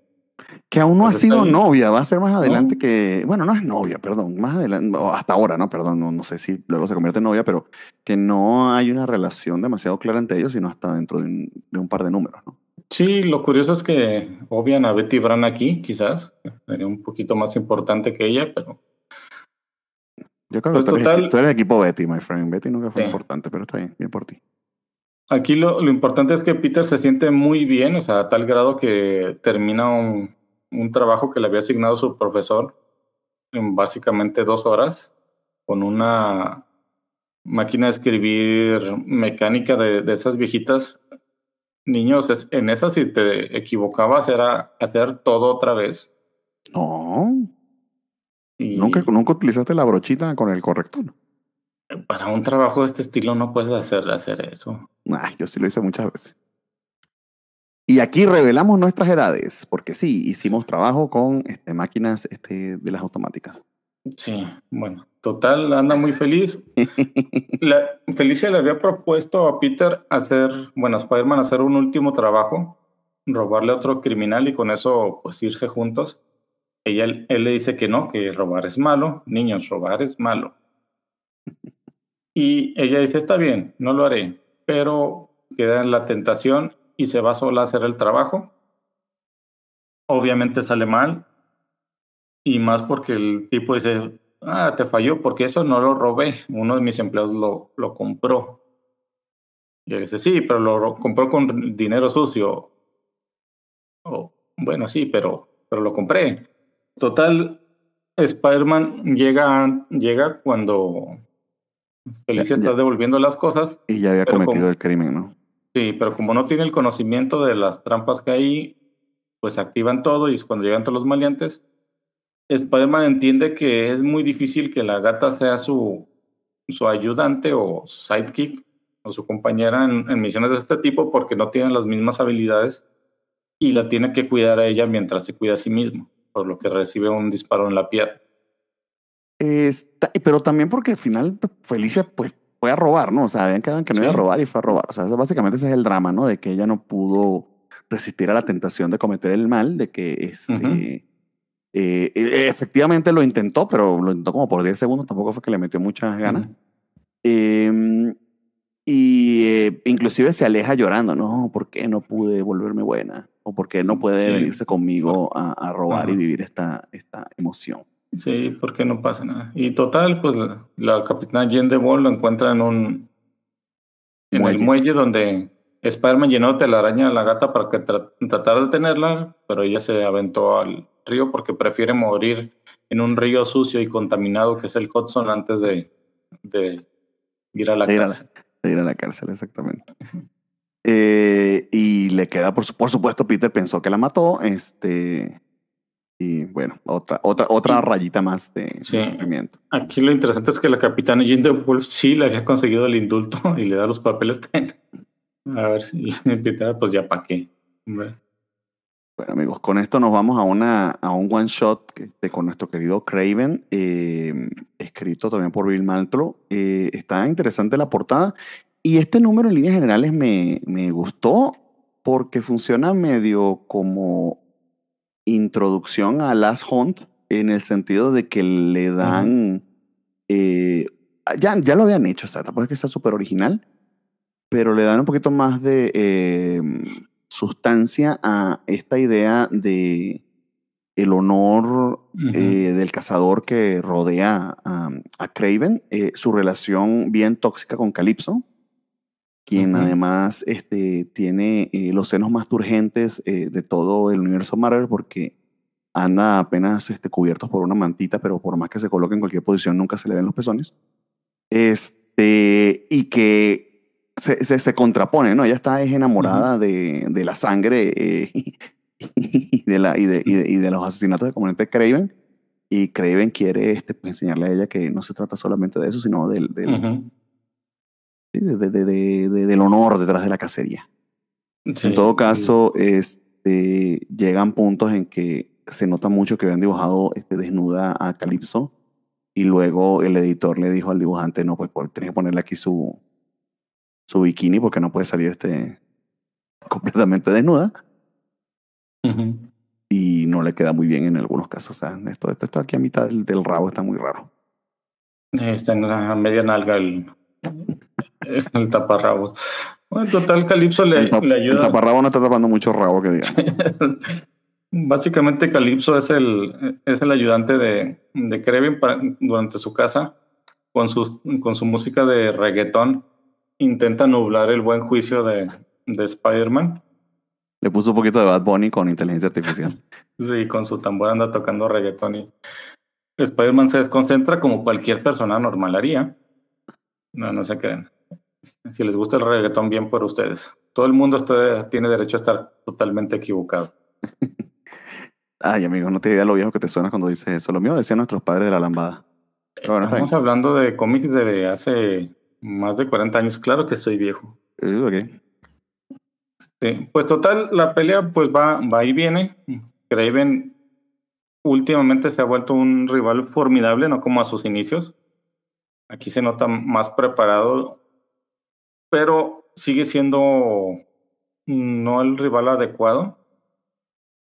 Que aún no ha Pues sido novia, va a ser más adelante No. que, bueno, no es novia, perdón, más adelante, hasta ahora, ¿no? Perdón, no, no sé si luego se convierte en novia, pero que no hay una relación demasiado clara entre ellos, sino hasta dentro de un, de un par de números, ¿no? sí, lo curioso es que obvian a Betty Brown aquí, quizás, sería un poquito más importante que ella, pero Yo creo Pues que tú eres, total- tú eres equipo Betty, my friend. Betty nunca fue Sí. importante, pero está bien, bien por ti. Aquí lo, lo importante es que Peter se siente muy bien, o sea, a tal grado que termina un, un trabajo que le había asignado su profesor en básicamente dos horas con una máquina de escribir mecánica de, de esas viejitas. Niños, en esas si te equivocabas era hacer todo otra vez. No, Y nunca, nunca utilizaste la brochita con el corrector. para un trabajo de este estilo no puedes hacer, hacer eso. Ay, yo sí lo hice muchas veces. Y aquí revelamos nuestras edades, porque sí, hicimos trabajo con este, máquinas este, de las automáticas. Sí, bueno, total, anda muy feliz. La, Felicia le había propuesto a Peter hacer, bueno, a Spider-Man hacer un último trabajo robarle a otro criminal y con eso pues irse juntos. Ella, él le dice que no, que robar es malo. Niños, robar es malo. Y ella dice, está bien, no lo haré, pero queda en la tentación y se va sola a hacer el trabajo. Obviamente sale mal. Y más porque el tipo dice, ah, te falló porque eso no lo robé. Uno de mis empleados lo, lo compró. Y él dice, sí, pero lo compró con dinero sucio. Oh, bueno, sí, pero, pero lo compré. Total, Spider-Man llega, llega cuando Felicia está devolviendo las cosas. Y ya había cometido el crimen, ¿no? Sí, pero como no tiene el conocimiento de las trampas que hay, pues activan todo y es cuando llegan todos los maleantes. Spider-Man entiende que es muy difícil que la gata sea su, su ayudante o sidekick o su compañera en, en, misiones de este tipo porque no tienen las mismas habilidades y la tiene que cuidar a ella mientras se cuida a sí mismo, por lo que recibe un disparo en la pierna. Está, pero también porque al final Felicia pues fue a robar, ¿no? O sea, habían quedado que no sí. iba a robar y fue a robar. O sea, básicamente ese es el drama, ¿no? De que ella no pudo resistir a la tentación de cometer el mal, de que este, uh -huh. eh, efectivamente lo intentó, pero lo intentó como por 10 segundos, tampoco fue que le metió muchas ganas. Uh -huh. eh, y eh, inclusive se aleja llorando, no, ¿por qué no pude volverme buena? ¿O por qué no puede sí. venirse conmigo a, a robar y vivir esta, esta emoción? Sí, porque no pasa nada. Y total, pues la, la capitana Jen de Ball lo encuentra en un en muelle. el muelle donde Spider-Man llenó de la araña a la gata para que tra tratar de tenerla, pero ella se aventó al río porque prefiere morir en un río sucio y contaminado que es el Hudson antes de, de ir a la cárcel. De ir a la cárcel, exactamente. Eh, y le queda, por, por supuesto, Peter pensó que la mató, este, y bueno, otra, otra, otra rayita más de, sí. de, sufrimiento. Aquí lo interesante es que la capitana Jean de Wolf sí le había conseguido el indulto y le da los papeles. A ver si pues ya para qué. Bueno. Bueno. amigos, con esto nos vamos a, una, a un one shot este, con nuestro querido Craven, eh, escrito también por Bill Mantlo. Eh, está interesante la portada. Y este número en líneas generales me, me gustó porque funciona medio como introducción a Last Hunt en el sentido de que le dan. Uh -huh. eh, ya, ya lo habían hecho, o sea, tampoco es que sea súper original, pero le dan un poquito más de sustancia a esta idea de el honor uh -huh. eh, del cazador que rodea a, a Craven, eh, su relación bien tóxica con Calypso, quien uh -huh. además este, tiene eh, los senos más turgentes eh, de todo el universo Marvel porque anda apenas este, cubiertos por una mantita, pero por más que se coloque en cualquier posición nunca se le ven los pezones. Este, y que se, se, se contrapone, ¿no? Ella está es enamorada uh -huh. de, de, la sangre eh, y, de la, y, de, y, de, y, de, los asesinatos de componente Craven. Y Craven quiere este, pues, enseñarle a ella que no se trata solamente de eso, sino del, del uh -huh del honor detrás de la cacería. Sí, en todo caso, sí. este, llegan puntos en que se nota mucho que habían dibujado este, desnuda a Calypso y luego el editor le dijo al dibujante, no, pues tienes que ponerle aquí su, su bikini porque no puede salir este, completamente desnuda. Uh -huh. Y no le queda muy bien en algunos casos. O sea, esto, esto, esto aquí a mitad del, del rabo está muy raro. Está en la media nalga el, es el taparrabo. Bueno, total, Calypso le, le, ayuda. El taparrabo no está tapando mucho rabo, que diga. Básicamente, Calypso es el, es el ayudante de, de Kevin para, durante su casa. Con, sus, con su música de reggaetón, intenta nublar el buen juicio de, de Spider-Man. Le puso un poquito de Bad Bunny con inteligencia artificial. sí, con su tambor anda tocando reggaetón y Spider-Man se desconcentra como cualquier persona normal haría. No, no se creen. Si les gusta el reggaetón, bien por ustedes. Todo el mundo está, tiene derecho a estar totalmente equivocado. Ay, amigo, no te idea lo viejo que te suena cuando dices eso. Lo mío decían nuestros padres de la lambada. Estamos hablando de cómics de hace más de 40 años. Claro que soy viejo. Uh, okay. Sí, pues total, la pelea pues va, va y viene. Craven últimamente se ha vuelto un rival formidable, no como a sus inicios. Aquí se nota más preparado, pero sigue siendo no el rival adecuado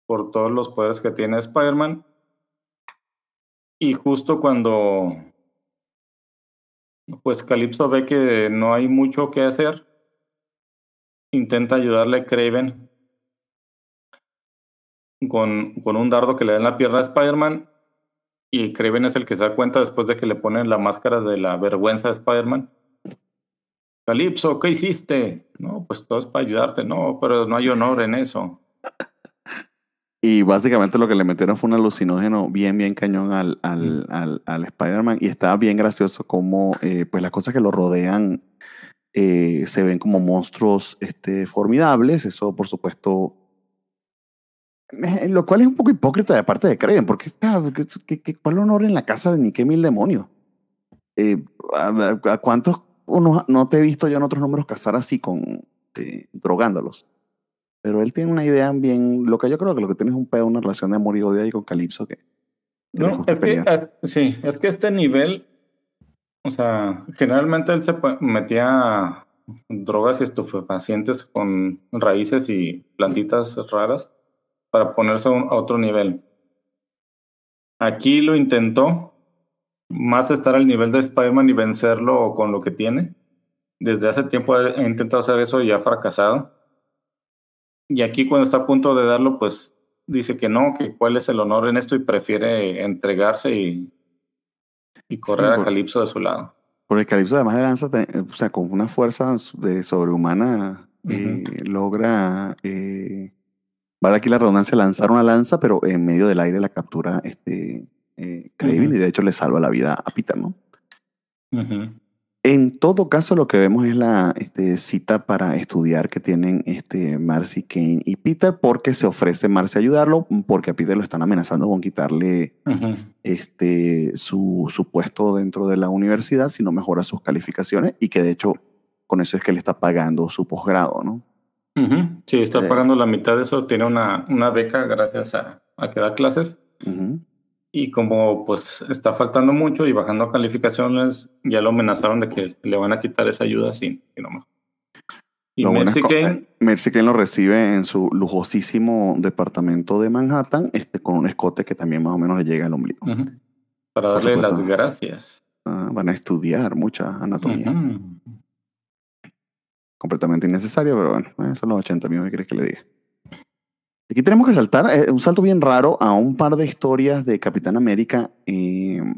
por todos los poderes que tiene Spider-Man. Y justo cuando pues Calypso ve que no hay mucho que hacer, intenta ayudarle a Craven con, con un dardo que le da en la pierna a Spider-Man y Craven es el que se da cuenta después de que le ponen la máscara de la vergüenza a Spider-Man. Calypso, ¿qué hiciste? No, pues todo es para ayudarte. No, pero no hay honor en eso. Y básicamente lo que le metieron fue un alucinógeno bien, bien cañón al, al, al, al Spider-Man. Y estaba bien gracioso como eh, pues las cosas que lo rodean eh, se ven como monstruos este, formidables. Eso, por supuesto, lo cual es un poco hipócrita de parte de Kraven, porque ah, ¿cuál honor en la casa de ni qué mil demonios? Eh, ¿a, cuántos uno, no te he visto yo en otros números cazar así con eh, drogándolos? Pero él tiene una idea bien loca. Yo creo que lo que tiene es un pedo, una relación de amor y odio ahí con Calypso que. no, es que, sí, es que este nivel, o sea, generalmente él se metía drogas y estupefacientes con raíces y plantitas raras para ponerse a, otro nivel. Aquí lo intentó, más estar al nivel de Spider-Man y vencerlo con lo que tiene. Desde hace tiempo he intentado hacer eso y ha fracasado. Y aquí cuando está a punto de darlo, pues dice que no, que cuál es el honor en esto y prefiere entregarse y, y correr a Calypso de su lado. Porque Calypso además de lanza, o sea, con una fuerza de sobrehumana, eh, logra eh, Vale aquí la redundancia, lanzar una lanza, pero en medio del aire la captura este, eh, y de hecho le salva la vida a Peter, ¿no? En todo caso, lo que vemos es la este, cita para estudiar que tienen este, Marcy, Kane y Peter, porque se ofrece Marcy a ayudarlo, porque a Peter lo están amenazando con quitarle este, su, su puesto dentro de la universidad si no mejora sus calificaciones, y que de hecho con eso es que le está pagando su posgrado, ¿no? Sí, está pagando la mitad de eso. Tiene una, una beca gracias a, a que da clases. Y como pues está faltando mucho y bajando calificaciones, ya lo amenazaron de que le van a quitar esa ayuda sin, no mejor. Y Mercy, Kane, Mercy Kane lo recibe en su lujosísimo departamento de Manhattan, este, con un escote que también más o menos le llega al ombligo. Para darle las gracias. Ah, van a estudiar mucha anatomía completamente innecesario, pero bueno, son los 80 mil, ¿qué quieres que le diga? Aquí tenemos que saltar eh, un salto bien raro a un par de historias de Capitán América em,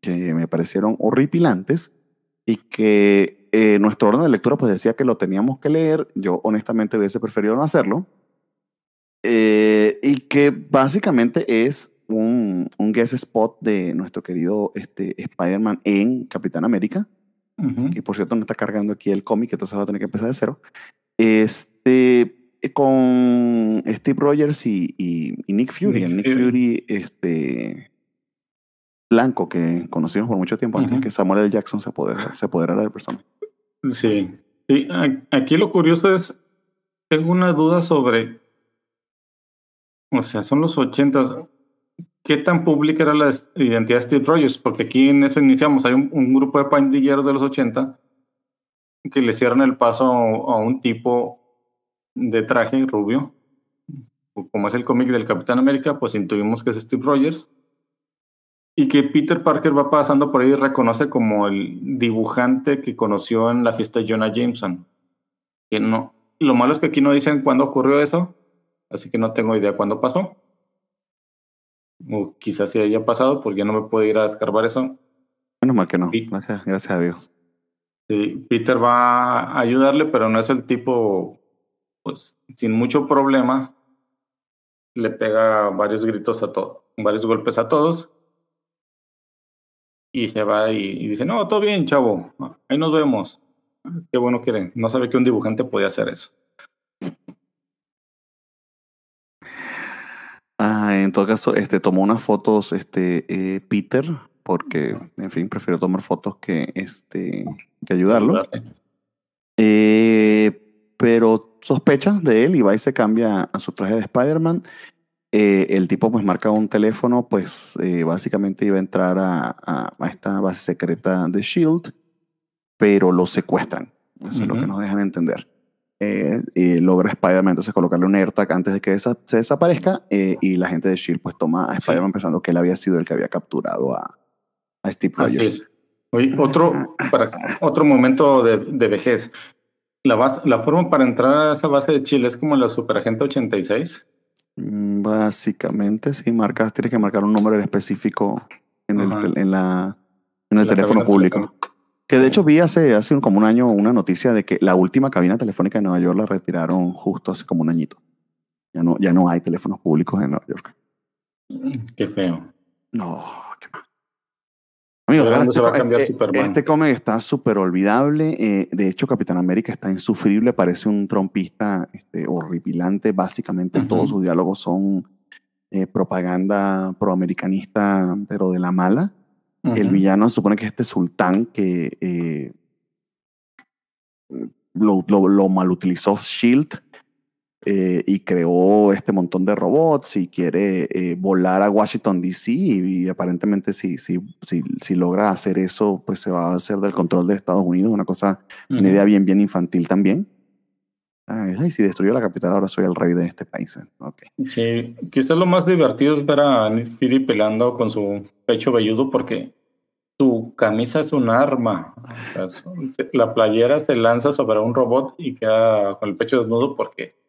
que me parecieron horripilantes y que eh, nuestro orden de lectura pues decía que lo teníamos que leer. Yo honestamente hubiese preferido no hacerlo. y que básicamente es un, un guest spot de nuestro querido este, Spider-Man en Capitán América y por cierto no está cargando aquí el cómic, entonces va a tener que empezar de cero. Este, eh, con Steve Rogers y, y, Nick Fury. Nick, Fury, este, blanco, que conocimos por mucho tiempo antes que Samuel L. Jackson se apoderara, se apoderara del personaje. Sí. Y aquí lo curioso es, tengo una duda sobre, o sea, son los ochentas. ¿Qué tan pública era la identidad de Steve Rogers? Porque aquí en eso iniciamos. Hay un, grupo de pandilleros de los 80 que le cierran el paso a, un tipo de traje rubio. Como es el cómic del Capitán América, pues intuimos que es Steve Rogers. Y que Peter Parker va pasando por ahí y reconoce como el dibujante que conoció en la fiesta de Jonah Jameson. Que no, lo malo es que aquí no dicen cuándo ocurrió eso, así que no tengo idea cuándo pasó o quizás se haya pasado porque ya no me puedo ir a escarbar eso. Menos mal que no, gracias, gracias a Dios. Sí, Peter va a ayudarle, pero no es el tipo, pues, sin mucho problema, le pega varios gritos a todos, varios golpes a todos. Y se va y, dice, no, todo bien, chavo, ahí nos vemos. Qué bueno que no sabe que un dibujante podía hacer eso. Ah, en todo caso, este, tomó unas fotos este, eh, Peter, porque, en fin, prefiero tomar fotos que, este, que ayudarlo. Eh, pero sospecha de él y va y se cambia a su traje de Spider-Man. Eh, el tipo pues marca un teléfono, pues básicamente iba a entrar a, a, esta base secreta de Shield, pero lo secuestran. Eso es lo que nos dejan entender. eh, y logra Spider-Man entonces colocarle un AirTag antes de que se desaparezca eh, y la gente de S.H.I.E.L.D. pues toma a Spider-Man pensando que él había sido el que había capturado a, a Steve Así Rogers. es. Oye, otro, para, otro momento de, de vejez. La, base- la forma para entrar a esa base de Chile es como la Superagente 86. Mm, Básicamente, sí, marcas, tienes que marcar un número en específico en el, Ajá. en la, en el La teléfono público. Que de hecho vi hace, hace un- como un año una noticia de que la última cabina telefónica de Nueva York la retiraron justo hace como un añito. Ya no, ya no hay teléfonos públicos en Nueva York. Qué feo. No, qué mal. Amigos, Pero ahora ¿dónde se va a co- cambiar eh, Superman? Este cómic está súper olvidable. eh, de hecho, Capitán América está insufrible. Parece un trompista este, horripilante. Básicamente todos sus diálogos son eh, propaganda proamericanista, pero de la mala. El villano se supone que es este sultán que eh, lo, lo, lo malutilizó Shield eh, y creó este montón de robots y quiere eh, volar a Washington DC y, y aparentemente si, si, si, si logra hacer eso, pues se va a hacer del control de Estados Unidos, una cosa, una Ujú. idea bien, bien infantil también. Ay, ay, si destruyó la capital, ahora soy el rey de este país. ¿eh? Ok. Sí, quizás lo más divertido es ver a Nick Fury peleando con su pecho velludo porque su camisa es un arma. O sea, la playera se lanza sobre un robot y queda con el pecho desnudo porque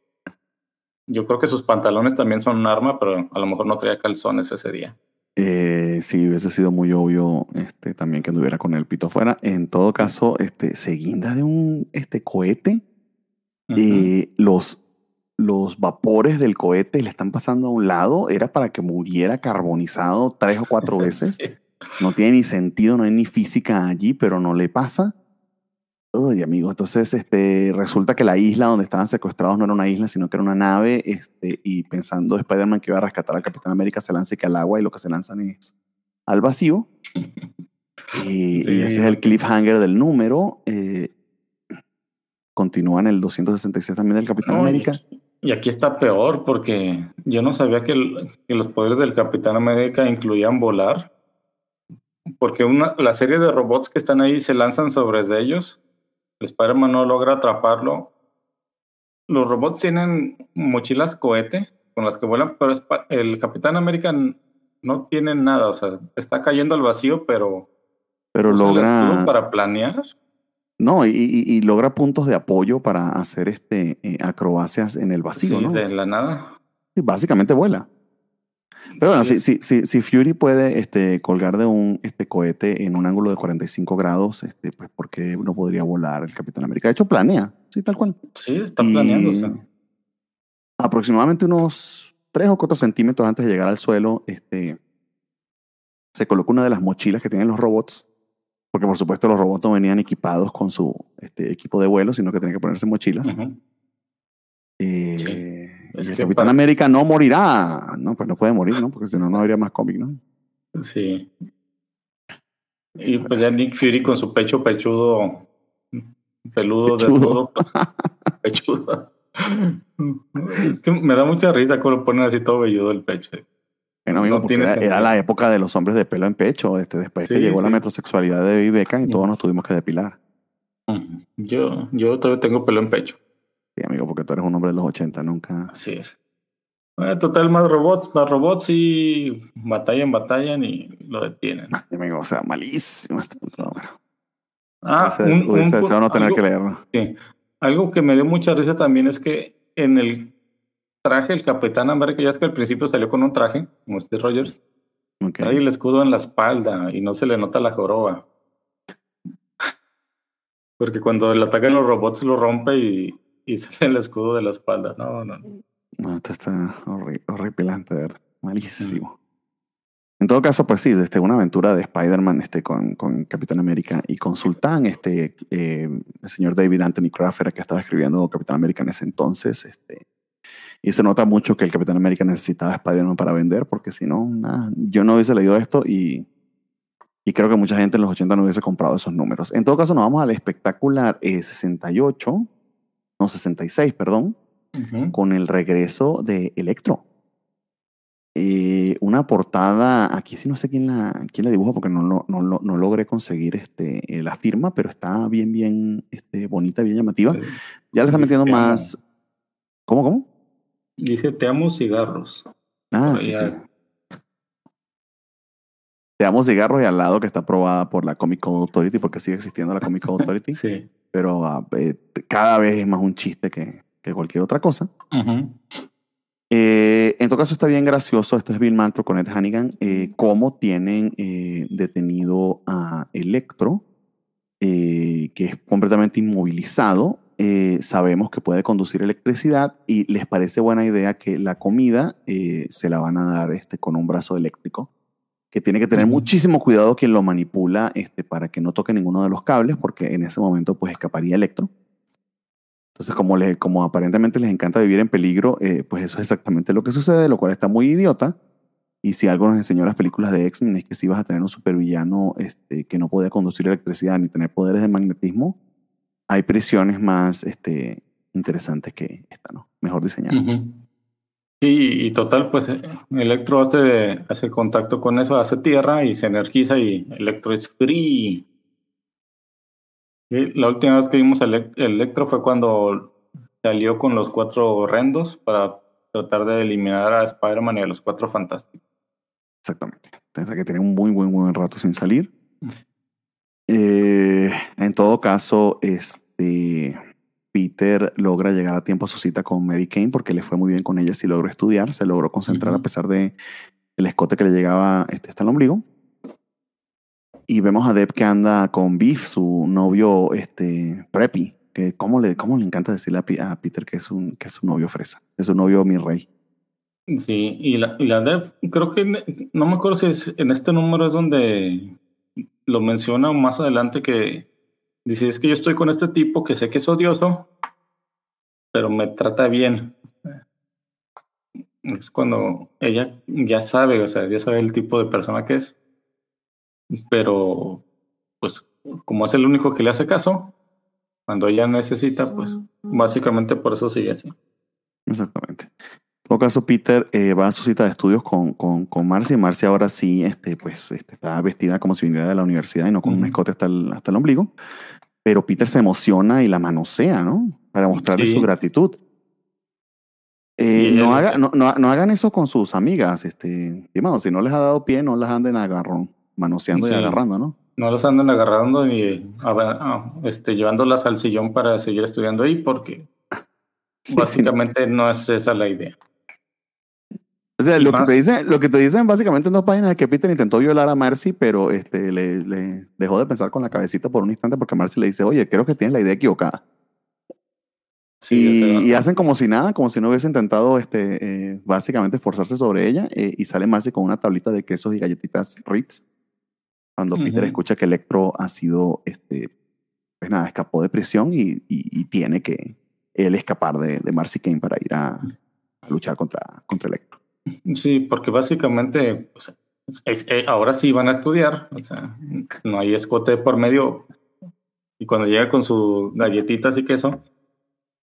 yo creo que sus pantalones también son un arma, pero a lo mejor no traía calzones ese día. Eh, sí, hubiese sido muy obvio este, también que anduviera con el pito afuera. En todo caso, este, se guinda de un este, cohete. Ujú. eh, los, los vapores del cohete le están pasando a un lado. Era para que muriera carbonizado tres o cuatro veces. Sí. No tiene ni sentido, no hay ni física allí, pero no le pasa. Uy, amigo, entonces este, resulta que la isla donde estaban secuestrados no era una isla, sino que era una nave, este, y pensando Spider-Man que iba a rescatar al Capitán América, se lanza y que al agua y lo que se lanzan es al vacío. Y, y Sí. ese es el cliffhanger del número. eh, continúa en el 266 también del Capitán No, y América. aquí- Y aquí está peor porque yo no sabía que, el- que los poderes del Capitán América incluían volar. Porque una, la serie de robots que están ahí se lanzan sobre ellos. El Spider-Man no logra atraparlo. Los robots tienen mochilas cohete con las que vuelan, pero el Capitán América no tiene nada. O sea, está cayendo al vacío, pero Pero logra. para planear. No, y, y- y logra puntos de apoyo para hacer este, eh, acrobacias en el vacío, Sí, ¿no? de la nada. Y básicamente vuela. Pero bueno, si, si, si, si Fury puede este, colgar de un este, cohete en un ángulo de 45 grados, este, pues ¿por qué no podría volar el Capitán América? De hecho, planea, sí, tal cual. Sí, está Y planeándose. Aproximadamente unos 3 o 4 centímetros antes de llegar al suelo, este, se coloca una de las mochilas que tienen los robots, porque por supuesto los robots no venían equipados con su este, equipo de vuelo, sino que tenían que ponerse mochilas. Ujú. Eh, Sí. Es el que Capitán para- América no morirá. No, pues no puede morir, ¿no? Porque si no, no habría más cómic, ¿no? Sí. Y pues ya Nick Fury con su pecho pechudo, peludo, Pechudo. desnudo, pechudo. Es que me da mucha risa cuando lo ponen así todo velludo el pecho. Bueno, amigo, No porque tiene era, la época de los hombres de pelo en pecho, este, después que Sí, llegó la metrosexualidad de Beckham y todos nos tuvimos que depilar. Yo, yo todavía tengo pelo en pecho. Sí, amigo, porque tú eres un hombre de los 80, nunca. Así es. Bueno, total, más robots, más robots y batallan, batallan y lo detienen. Amigo, o sea, malísimo este número. Ah, un- un deseado no tener algo- que leerlo. Sí. Algo que me dio mucha risa también es que en el traje el Capitán América, ya es que al principio salió con un traje, como Steve Rogers, Ok. trae el escudo en la espalda y no se le nota la joroba. Porque cuando le atacan los robots lo rompe y, y sale el escudo de la espalda. No, no. no. No, esto está horri- horripilante, de verdad. Malísimo. En todo caso, pues sí, desde una aventura de Spider-Man este, con, con Capitán América y con Sultán, este, eh, el señor David Anthony Kraft era que estaba escribiendo Capitán América en ese entonces. Este, y se nota mucho que el Capitán América necesitaba a Spider-Man para vender, porque si no, nada, yo no hubiese leído esto y, y creo que mucha gente en los 80 no hubiese comprado esos números. En todo caso, nos vamos al espectacular eh, 68, no 66, perdón, Ujú. con el regreso de Electro. eh, una portada, aquí sí no sé quién la, quién la dibuja porque no, no, no, no logré conseguir este, eh, la firma, pero está bien, bien este, bonita, bien llamativa. Ya le está metiendo más... ¿Cómo, cómo? Dice, te amo cigarros. Ah, sí, sí. Te amo cigarros y al lado que está aprobada por la Comic Code Authority, porque sigue existiendo la Comic Code Authority. sí. Pero ah, eh, cada vez es más un chiste que, que cualquier otra cosa. Eh, en todo caso está bien gracioso, este es Bill Mantro con Ed Hannigan, eh, cómo tienen detenido a Electro, que es completamente inmovilizado. sabemos que puede conducir electricidad y les parece buena idea que la comida se la van a dar este, con un brazo eléctrico que tiene que tener muchísimo cuidado quien lo manipula este, para que no toque ninguno de los cables, porque en ese momento pues escaparía Electro. Entonces, como, le, como aparentemente les encanta vivir en peligro, eh, pues eso es exactamente lo que sucede, lo cual está muy idiota. Y si algo nos enseñó las películas de X-Men es que si vas a tener un supervillano este, que no puede conducir electricidad ni tener poderes de magnetismo, hay prisiones más este, interesantes que esta, ¿no? Mejor diseñadas. Sí, y total, pues Electro hace, hace contacto con eso, hace tierra y se energiza y Electro es free. la última vez que vimos el Electro fue cuando salió con los cuatro horrendos para tratar de eliminar a Spider-Man y a los cuatro fantásticos. Exactamente. Tendrá que tener un muy buen, buen rato sin salir. Eh, en todo caso, este Peter logra llegar a tiempo a su cita con Mary Kane porque le fue muy bien con ella, sí logró estudiar, se logró concentrar a pesar de el escote que le llegaba este, hasta el ombligo. Y vemos a Deb que anda con Beef, su novio este, preppy, que cómo le, cómo le encanta decirle a, Peter que es, un, que es su novio fresa, es su novio mi rey. Sí, y la, y la Deb, creo que no me acuerdo si es, en este número es donde lo menciona más adelante que Dice, es que yo estoy con este tipo que sé que es odioso, pero me trata bien. Es cuando ella ya sabe, o sea, ya sabe el tipo de persona que es, pero pues como es el único que le hace caso, cuando ella necesita, pues básicamente por eso sigue así. Exactamente. En todo caso, Peter eh, va a su cita de estudios con, con, con Marcy. Marcy ahora sí este, pues, este, está vestida como si viniera de la universidad y no con un escote hasta el, hasta el ombligo. Pero Peter se emociona y la manosea, ¿no? Para mostrarle su gratitud. Eh, no, haga, no, no, hagan eso con sus amigas, este, si no les ha dado pie, no las anden agarrón, manoseando y agarrando, ¿no? No las anden agarrando y ah, este, llevándolas al sillón para seguir estudiando ahí, porque básicamente no es esa la idea. O sea, lo que, te dicen, lo que te dicen básicamente en dos páginas es que Peter intentó violar a Marcy, pero este, le, le, dejó de pensar con la cabecita por un instante porque Marcy le dice, oye, creo que tienes la idea equivocada. Sí, y, hacen como si nada, como si no hubiese intentado este, eh, básicamente esforzarse sobre ella eh, y sale Marcy con una tablita de quesos y galletitas Ritz. Cuando Peter escucha que Electro ha sido, este, pues nada, escapó de prisión y, y, tiene que él escapar de, de Marcy Kane para ir a, a luchar contra, contra Electro. Sí, porque básicamente pues, eh, ahora sí van a estudiar, o sea, no hay escote por medio. Y cuando llega con sus galletitas y queso,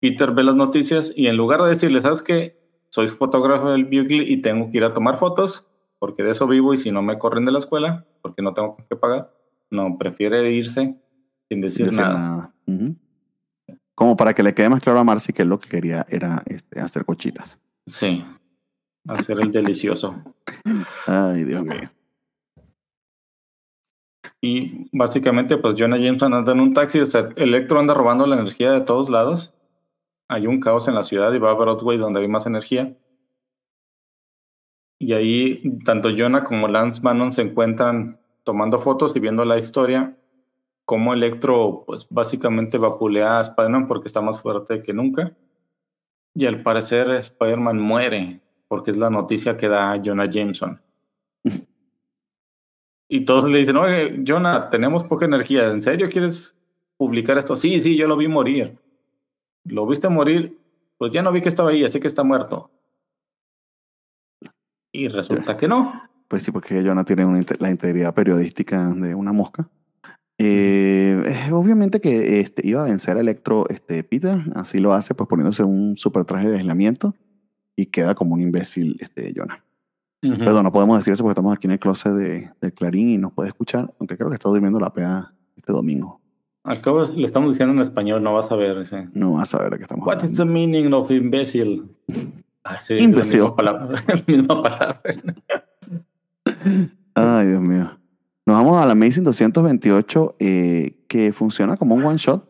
Peter ve las noticias y en lugar de decirle, ¿sabes qué? Soy fotógrafo del Bugle y tengo que ir a tomar fotos, porque de eso vivo y si no me corren de la escuela, porque no tengo que pagar, no, prefiere irse sin decir, nada. Como para que le quede más claro a Marcy que lo que quería era este, hacer cochitas. Sí, Hacer el delicioso. Ay, Dios mío. Y básicamente, pues Jonah Jameson anda en un taxi, o sea, Electro anda robando la energía de todos lados. Hay un caos en la ciudad y va a Broadway donde hay más energía. Y ahí tanto Jonah como Lance Bannon se encuentran tomando fotos y viendo la historia. Cómo Electro, pues básicamente vapulea a Spider-Man porque está más fuerte que nunca. Y al parecer Spider-Man muere porque es la noticia que da Jonah Jameson. y todos le dicen, oye, Jonah, tenemos poca energía, ¿en serio quieres publicar esto? Sí, sí, yo lo vi morir. ¿Lo viste morir? Pues ya no vi que estaba ahí, así que está muerto. Y resulta que no. Pues sí, porque Jonah tiene la integridad periodística de una mosca. Eh, obviamente que este, iba a vencer a Electro este, Peter, así lo hace, pues poniéndose un super traje de aislamiento y queda como un imbécil este Jonah. Perdón, no podemos decir eso porque estamos aquí en el closet de, de Clarín y nos puede escuchar, aunque creo que está durmiendo la PA este domingo. Al cabo le estamos diciendo en español, no vas a ver ese. No vas a ver de qué estamos What is the meaning of imbécil? Ah, sí, Imbécil. La misma palabra. la misma palabra. Ay, Dios mío. Nos vamos a la Amazing 228, eh, que funciona como un one shot.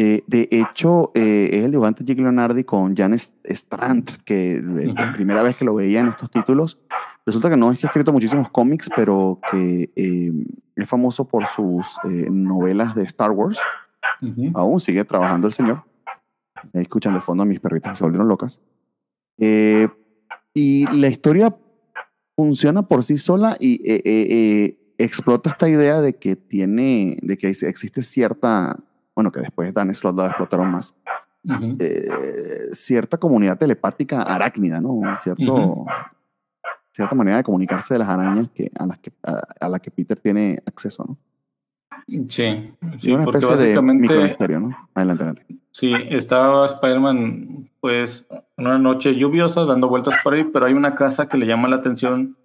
Eh, de hecho, eh, es el dibujante Jake Leonardi con Jan Strand, que la primera vez que lo veía en estos títulos. Resulta que no es que ha escrito muchísimos cómics, pero que eh, es famoso por sus novelas de Star Wars. Aún sigue trabajando el señor. Escuchan de fondo a mis perritas que se volvieron locas. Y la historia funciona por sí sola y explota esta idea de que tiene, de que existe cierta, bueno, que después Dan Slott la explotaron más, Ujú. eh, cierta comunidad telepática arácnida, ¿no? Cierto, Ujú. Cierta manera de comunicarse de las arañas que, a, las que, a, a la que Peter tiene acceso, ¿no? Sí, sí, una especie de micromisterio, ¿no? Adelante, adelante. Sí, estaba Spider-Man, pues, en una noche lluviosa dando vueltas por ahí, pero hay una casa que le llama la atención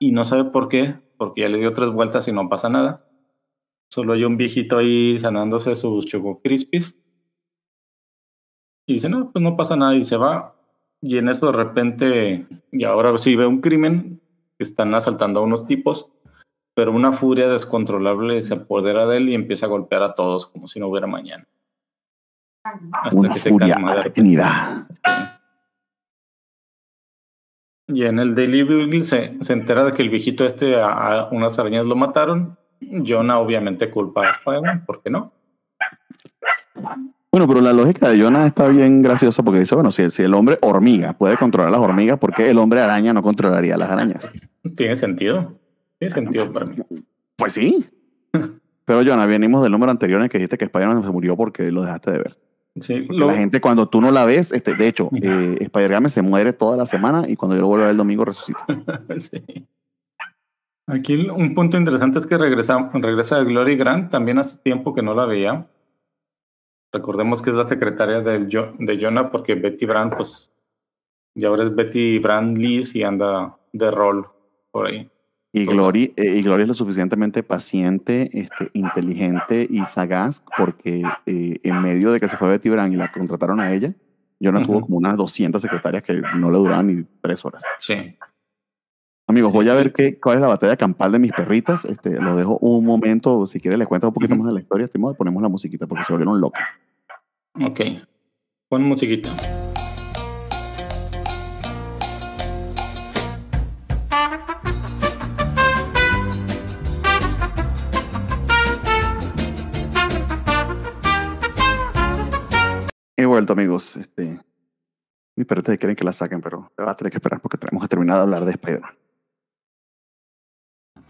y no sabe por qué, porque ya le dio tres vueltas y no pasa nada. Solo hay un viejito ahí sanándose sus Choco Crispies. Y dice, no, pues no pasa nada y se va. Y en eso de repente, y ahora sí ve un crimen, están asaltando a unos tipos, pero una furia descontrolable se apodera de él y empieza a golpear a todos como si no hubiera mañana. Hasta Una que se furia calma repente. arácnida. Y en el Daily Bugle se, se entera de que el viejito este a, a unas arañas lo mataron. Jonah obviamente culpa a Spider-Man, ¿por qué no? Bueno, pero la lógica de Jonah está bien graciosa porque dice, bueno, si, si el hombre hormiga puede controlar las hormigas, ¿por qué el hombre araña no controlaría las arañas? Tiene sentido. Tiene sentido para mí. Pues sí. Pero Jonah, venimos del número anterior en el que dijiste que Spider-Man se murió porque lo dejaste de ver. Sí, lo- la gente cuando tú no la ves, este, de hecho, eh, Spider-Man se muere toda la semana y cuando yo lo vuelvo a ver el domingo resucita. sí. Aquí un punto interesante es que regresa, regresa Glory Grant, también hace tiempo que no la veía. Recordemos que es la secretaria Jo- de Jonah porque Betty Brand, pues, ya ahora es Betty Brand Lees y anda de rol por ahí. Y. Glory, eh, y Glory es lo suficientemente paciente, este, inteligente y sagaz porque eh, en medio de que se fue Betty Brand y la contrataron a ella, Jonah Ujú. tuvo como unas 200 secretarias que no le duraban ni tres horas. Sí. Amigos, voy a ver qué, cuál es la batalla campal de mis perritas. Este, los dejo un momento. Si quieres, les cuento un poquito más de la historia. Estimado, ponemos la musiquita porque se volvieron locos. Ok. Pon musiquita. He vuelto, amigos. Este, mis perritas quieren que la saquen, pero va a tener que esperar porque tenemos que terminar de hablar de Spider-Man.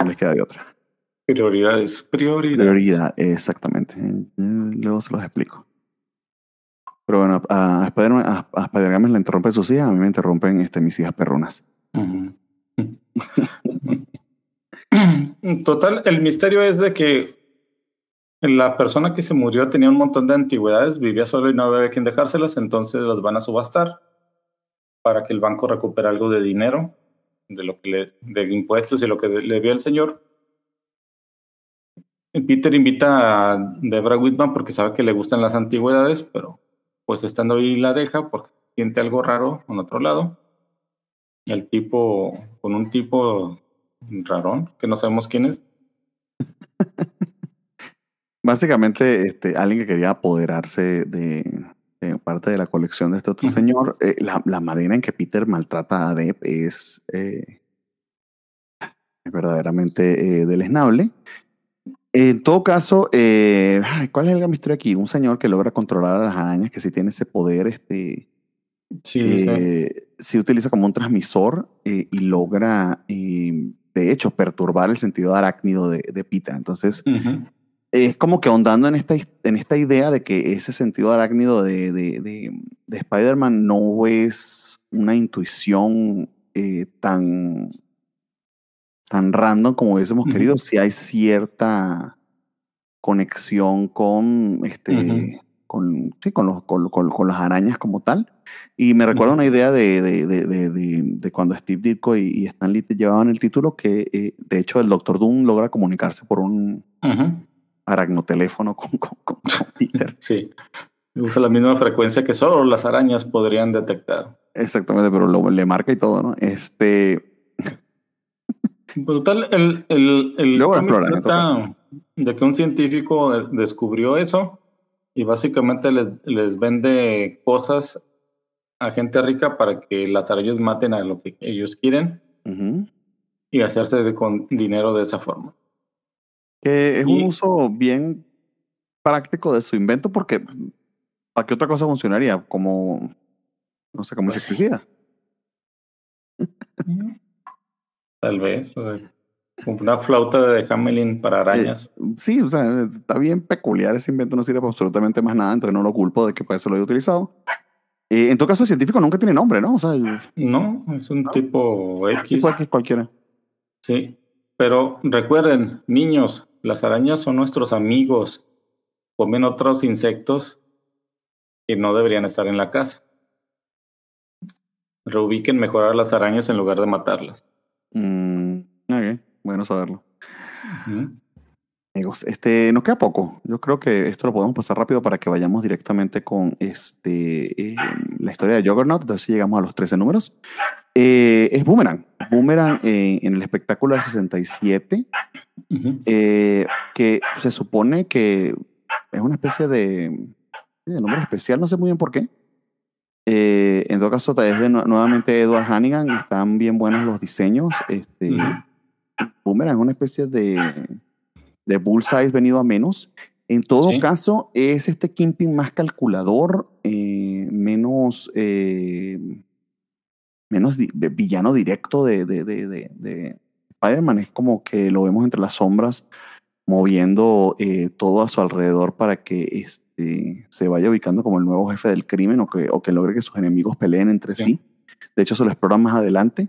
No les queda de otra. Prioridades. Prioridades. Prioridad, exactamente. Luego se los explico. Pero bueno, a, Spider-Man a, le interrumpen sus hijas, a mí me interrumpen este, mis hijas perrunas. Ujú. Total, el misterio es de que la persona que se murió tenía un montón de antigüedades, vivía solo y no había quien dejárselas, entonces las van a subastar para que el banco recupere algo de dinero, de lo que le, de impuestos y lo que le dio el señor. Peter invita a Debra Whitman porque sabe que le gustan las antigüedades, pero pues estando ahí la deja porque siente algo raro en otro lado. El tipo, con un tipo rarón, que no sabemos quién es. Básicamente, este, alguien que quería apoderarse de, de parte de la colección de este otro señor. Eh, la, la manera en que Peter maltrata a Deb es, eh, es verdaderamente eh, deleznable. En todo caso, eh, ¿cuál es el gran misterio aquí? Un señor que logra controlar a las arañas, que sí tiene ese poder, este, Sí, eh, sí utiliza como un transmisor eh, y logra, eh, de hecho, perturbar el sentido arácnido de, de Peter. Entonces. Es como que ahondando en esta, en esta idea de que ese sentido arácnido de, de, de, de Spider-Man no es una intuición eh, tan, tan random como hubiésemos Ujú. querido, si hay cierta conexión con, este, con, sí, con, los, con, con, con, las arañas como tal. Y me recuerda una idea de, de, de, de, cuando Steve Ditko y, y, Stan Lee llevaban el título, que eh, de hecho el Doctor Doom logra comunicarse por un aracnoteléfono con, con, Peter. sí, usa la misma frecuencia que solo las arañas podrían detectar. Exactamente, pero lo, le marca y todo, ¿no? Este... Total, el, el, el Luego exploran, de que un científico descubrió eso y básicamente les, les vende cosas a gente rica para que las arañas maten a lo que ellos quieren y hacerse con dinero de esa forma. Que es un uso bien práctico de su invento porque ¿para qué otra cosa funcionaría? Como, no sé, como pues electricidad. Tal vez, o sea, como una flauta de Hamelin para arañas. sí, o sea, está bien peculiar ese invento, no sirve para absolutamente más nada, entonces no lo culpo de que para eso lo haya utilizado. Eh, en todo caso, el científico nunca tiene nombre, ¿no? O sea, no, es un tipo X. Tipo X cualquiera. Sí, pero recuerden, niños, las arañas son nuestros amigos, comen otros insectos y no deberían estar en la casa. Reubiquen mejor a las arañas en lugar de matarlas. Mm, bueno saberlo. Amigos, este, nos queda poco. Yo creo que esto lo podemos pasar rápido para que vayamos directamente con este, eh, la historia de Juggernaut. Entonces llegamos a los 13 números. Eh, es Boomerang. Boomerang eh, en el espectáculo del 67, que se supone que es una especie de, de número especial, no sé muy bien por qué. en todo caso, es de nuevamente Edward Hannigan. Están bien buenos los diseños. Este, Boomerang es una especie de de Bullseye venido a menos. En todo caso, es este Kimping más calculador, eh, menos, villano directo de, de, de, de, Spider-Man. Es como que lo vemos entre las sombras, moviendo eh, todo a su alrededor para que este, se vaya ubicando como el nuevo jefe del crimen o que, o que logre que sus enemigos peleen entre sí. De hecho, se lo explora más adelante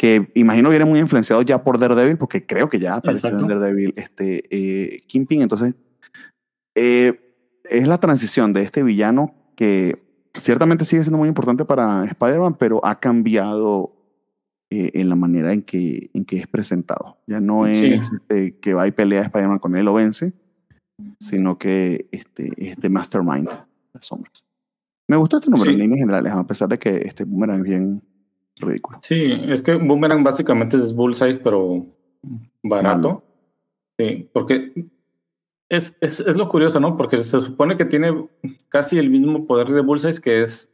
que imagino viene muy influenciado ya por Daredevil, porque creo que ya apareció en Daredevil este, eh, Kingpin. Entonces, eh, es la transición de este villano que ciertamente sigue siendo muy importante para Spider-Man, pero ha cambiado eh, en la manera en que, en que es presentado. Ya no es este, que va y pelea a Spider-Man con él o vence, sino que este, es de Mastermind, las sombras. Me gustó este número en líneas generales, a pesar de que este Boomerang es bien ridículo. Sí, es que Boomerang básicamente es Bullseye, pero barato. Sí, porque es, es, es, lo curioso, ¿no? Porque se supone que tiene casi el mismo poder de Bullseye, que es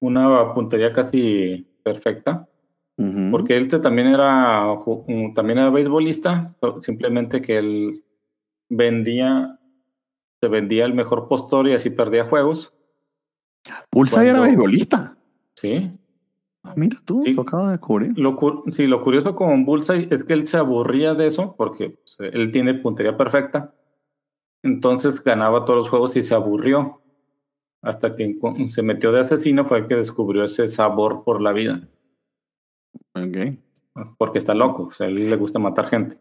una puntería casi perfecta. Porque él también era, también era beisbolista, simplemente que él vendía, se vendía el mejor postor y así perdía juegos. ¿Bullseye era beisbolista? Sí. Ah, mira tú, lo acabo de descubrir. Lo, sí, lo curioso con Bullseye es que él se aburría de eso porque pues, él tiene puntería perfecta. Entonces ganaba todos los juegos y se aburrió. Hasta que se metió de asesino fue el que descubrió ese sabor por la vida. Ok. Porque está loco, o sea, a él le gusta matar gente.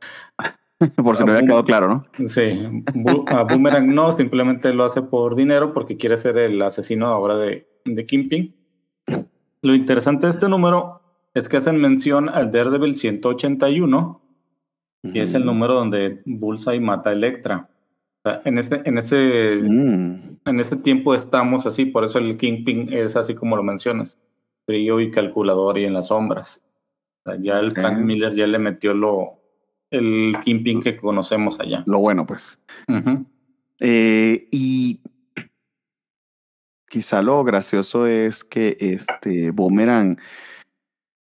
por si no había quedado claro, ¿no? Sí. A Boomerang no, simplemente lo hace por dinero porque quiere ser el asesino ahora de, de Kingpin. Lo interesante de este número es que hacen mención al Daredevil 181, que es el número donde Bullseye mata a Electra. En ese, en ese, mm. en ese tiempo estamos así, por eso el Kingpin es así como lo mencionas, frío y calculador y en las sombras. ya el Frank Miller ya le metió lo, el Kingpin que conocemos allá. Lo bueno, pues. Eh, y quizá lo gracioso es que este Boomerang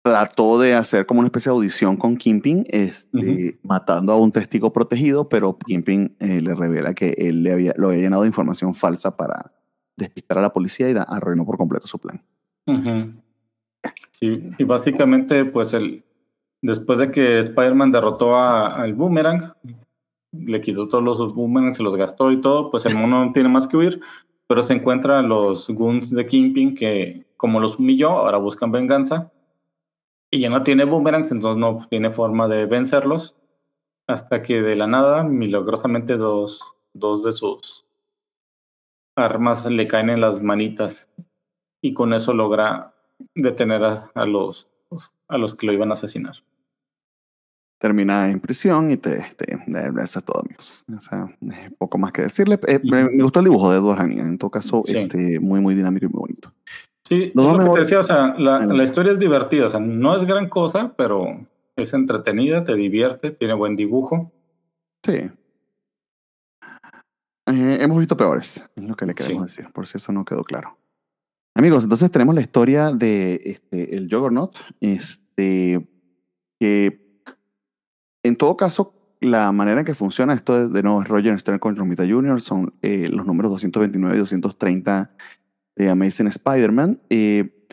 trató de hacer como una especie de audición con Kimping, este, matando a un testigo protegido, pero Kimping eh, le revela que él le había, lo había llenado de información falsa para despistar a la policía y arruinó por completo su plan. Sí, y básicamente, pues el, después de que Spider-Man derrotó al Boomerang, le quitó todos los Boomerangs, se los gastó y todo, pues el mono no tiene más que huir, pero se encuentran los goons de Kingpin que, como los humilló, ahora buscan venganza. Y ya no tiene boomerangs, entonces no tiene forma de vencerlos. Hasta que de la nada, milagrosamente, dos, dos de sus armas le caen en las manitas y con eso logra detener a, los, a los que lo iban a asesinar. Termina en prisión y te, este, eso es todo, amigos. O sea, poco más que decirle. Eh, me, gustó el dibujo de Edward En todo caso, este, muy, muy dinámico y muy bonito. Sí, lo que te decía, o sea, la, la, historia es divertida, o sea, no es gran cosa, pero es entretenida, te divierte, tiene buen dibujo. Sí. Eh, hemos visto peores, es lo que le queremos decir, por si eso no quedó claro. Amigos, entonces tenemos la historia de este, el Juggernaut, este, que en todo caso, la manera en que funciona esto de, de nuevo es Roger Stern con Romita Jr., son eh, los números 229 y 230 de Amazing Spider-Man. Eh,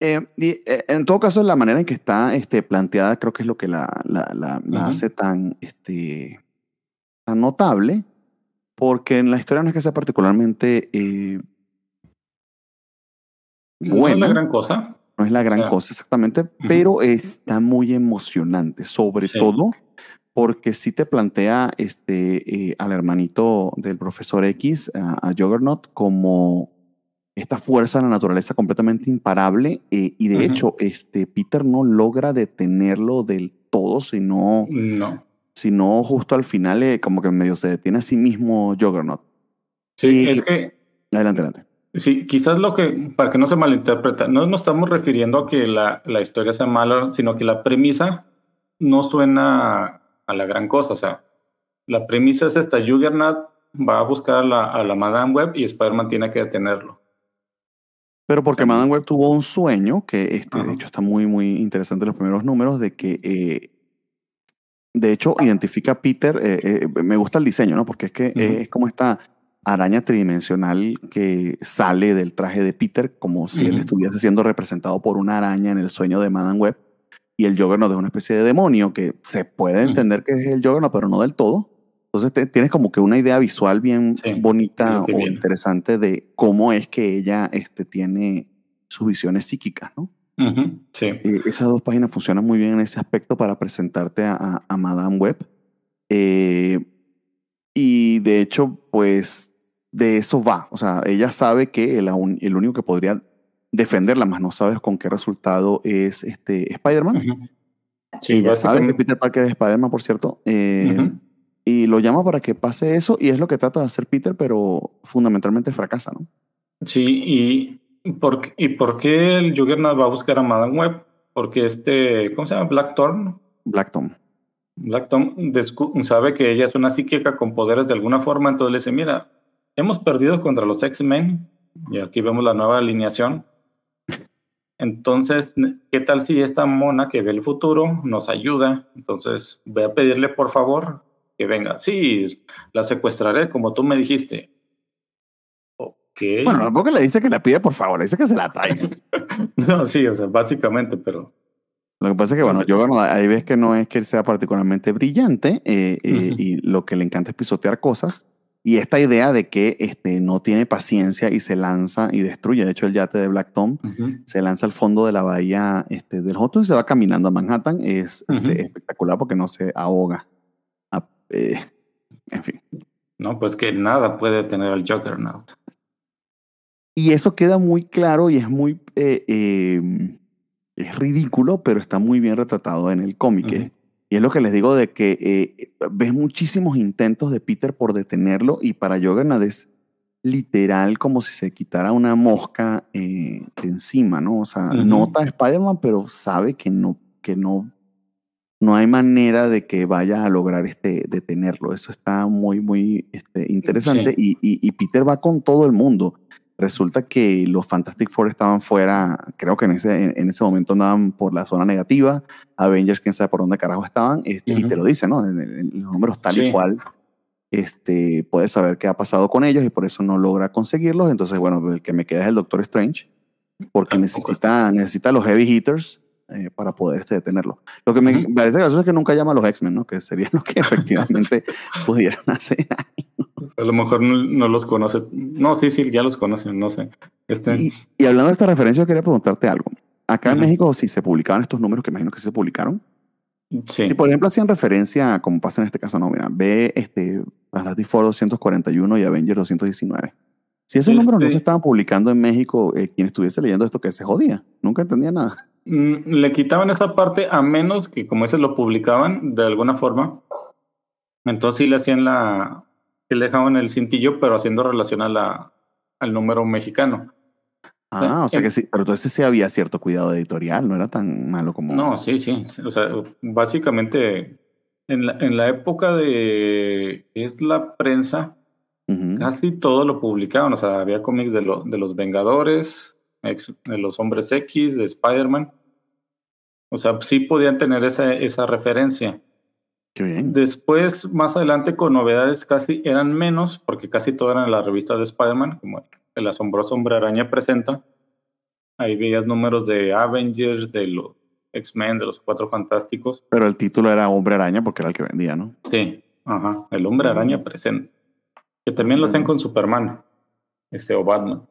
eh, y en todo caso, la manera en que está este, planteada creo que es lo que la, la, la, hace tan, este, tan notable, porque en la historia no es que sea particularmente no es la gran cosa. No es la gran cosa, exactamente, pero está muy emocionante, sobre todo porque sí te plantea este, eh, al hermanito del profesor X, a, Juggernaut, como esta fuerza de la naturaleza completamente imparable eh, y de hecho este, Peter no logra detenerlo del todo, sino, no. sino justo al final eh, como que medio se detiene a sí mismo Juggernaut. Sí, es que... Adelante, adelante. Sí, quizás lo que, para que no se malinterpreta, no nos estamos refiriendo a que la, la historia sea mala, sino que la premisa no suena a la gran cosa. O sea, la premisa es esta, Juggernaut va a buscar a la, a la Madame Web y Spider-Man tiene que detenerlo. Pero porque Madame Web tuvo un sueño, que este, de hecho está muy, muy interesante los primeros números, de que, eh, de hecho, identifica a Peter, eh, eh, me gusta el diseño, ¿no? Porque es que es como esta araña tridimensional que sale del traje de Peter, como si él estuviese siendo representado por una araña en el sueño de Madame Web. Y el Juggernaut es una especie de demonio que se puede entender que es el Juggernaut, pero no del todo. Entonces tienes como que una idea visual bien bonita o interesante de cómo es que ella este, tiene sus visiones psíquicas, ¿no? Sí. Eh, esas dos páginas funcionan muy bien en ese aspecto para presentarte a, a, Madame Web. Eh, y de hecho, pues de eso va. O sea, ella sabe que el, el único que podría defenderla, más no sabes con qué resultado es este Spider-Man. ella sabe que Peter Parker es Spider-Man, por cierto. Eh, y lo llama para que pase eso y es lo que trata de hacer Peter, pero fundamentalmente fracasa, ¿no? Sí, y por, ¿y por qué el Juggernaut va a buscar a Madame Web? Porque este, ¿cómo se llama? Blackthorn. Blackton. Blackton sabe que ella es una psíquica con poderes de alguna forma, entonces le dice, mira, hemos perdido contra los X-Men, y aquí vemos la nueva alineación. Entonces, ¿qué tal si esta mona que ve el futuro nos ayuda? Entonces, voy a pedirle por favor que venga. Sí, la secuestraré como tú me dijiste. Ok. Bueno, tampoco le dice que la pide por favor, le dice que se la traiga. no, sí, o sea, básicamente, pero... Lo que pasa es que, bueno, yo, bueno, ahí ves que no es que él sea particularmente brillante eh, eh, y lo que le encanta es pisotear cosas. Y esta idea de que este, no tiene paciencia y se lanza y destruye, de hecho el yate de Black Tom se lanza al fondo de la bahía este, del Hudson y se va caminando a Manhattan, es este, espectacular porque no se ahoga. Eh, en fin. No, pues que nada puede tener al Juggernaut. Y eso queda muy claro y es muy... Eh, em, es ridículo, pero está muy bien retratado en el cómic. Y es lo que les digo de que eh, ves muchísimos intentos de Peter por detenerlo y para Juggernaut es literal como si se quitara una mosca eh, de encima, ¿no? O sea, nota a Spider-Man, pero sabe que no, que no, no hay manera de que vaya a lograr este, detenerlo. Eso está muy, muy este, interesante y, y, Peter va con todo el mundo. Resulta que los Fantastic Four estaban fuera, creo que en ese, en ese momento andaban por la zona negativa, Avengers, quién sabe por dónde carajo estaban, este, y te lo dice, ¿no? En, los números tal y cual, este, puedes saber qué ha pasado con ellos y por eso no logra conseguirlos. Entonces, bueno, el que me queda es el Doctor Strange, porque necesita, necesita los heavy hitters eh, para poder este, detenerlo. Lo que me parece gracioso es que nunca llama a los X-Men, ¿no? Que sería lo que efectivamente pudieran hacer. A lo mejor no, los conoce. No, sí, sí, ya los conocen, no sé. Este... Y, hablando de esta referencia, quería preguntarte algo. Acá en México, si se publicaban estos números, que imagino que se publicaron. Sí. Y por ejemplo, hacían referencia, como pasa en este caso, no, mira, ve este, Fantastic Four 241 y Avengers 219. Si esos números no Este- se estaban publicando en México, eh, quien estuviese leyendo esto que se jodía. Nunca entendía nada. Mm, Le quitaban esa parte a menos que, como ese lo publicaban de alguna forma. Entonces sí le hacían la. Sí le dejaban el cintillo, pero haciendo relación a la, al número mexicano. Ah, o sea que sí, pero entonces sí había cierto cuidado editorial, no era tan malo como... No, sí, sí. O sea, básicamente en la, en la época de. Es la prensa, Casi todo lo publicaban. O sea, había cómics de, lo- de los Vengadores, ex- de los Hombres X, de Spider-Man. O sea, sí podían tener esa, esa referencia. Qué bien. Después, más adelante, con novedades casi eran menos, porque casi todo era en la revista de Spider-Man, como el asombroso Hombre Araña presenta. Ahí veías números de Avengers, de los X-Men, de los Cuatro Fantásticos. Pero el título era Hombre Araña porque era el que vendía, ¿no? Sí, ajá, el Hombre Araña presenta. Que también lo hacen con Superman, este, o Batman.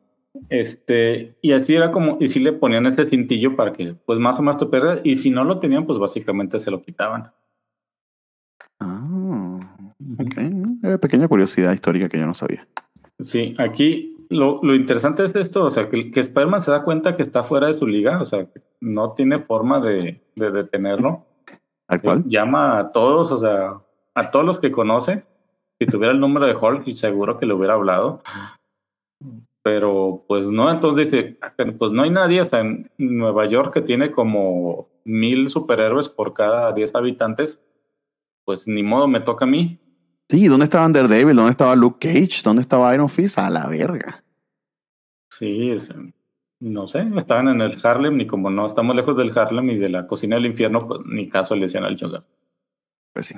Este, y así era como, y sí le ponían ese cintillo para que, pues más o menos te pierdas, y si no lo tenían, pues básicamente se lo quitaban. Ah, ok. Eh, pequeña curiosidad histórica que yo no sabía. Sí, aquí lo, lo interesante es esto, o sea, que, que Spider-Man se da cuenta que está fuera de su liga, o sea, que no tiene forma de, de detenerlo. Tal cual. Llama a todos, o sea, a todos los que conoce. Si tuviera el número de Hulk, seguro que le hubiera hablado. Pero pues no, entonces dice, pues no hay nadie, o sea, en Nueva York que tiene como mil superhéroes por cada 10 habitantes, pues ni modo, me toca a mí. Sí, ¿dónde estaba Daredevil? ¿Dónde estaba Luke Cage? ¿Dónde estaba Iron Fist? A la verga. Sí, es, no sé, estaban en el Harlem y como no estamos lejos del Harlem y de la cocina del infierno, pues ni caso le decían al Joker. Pues sí.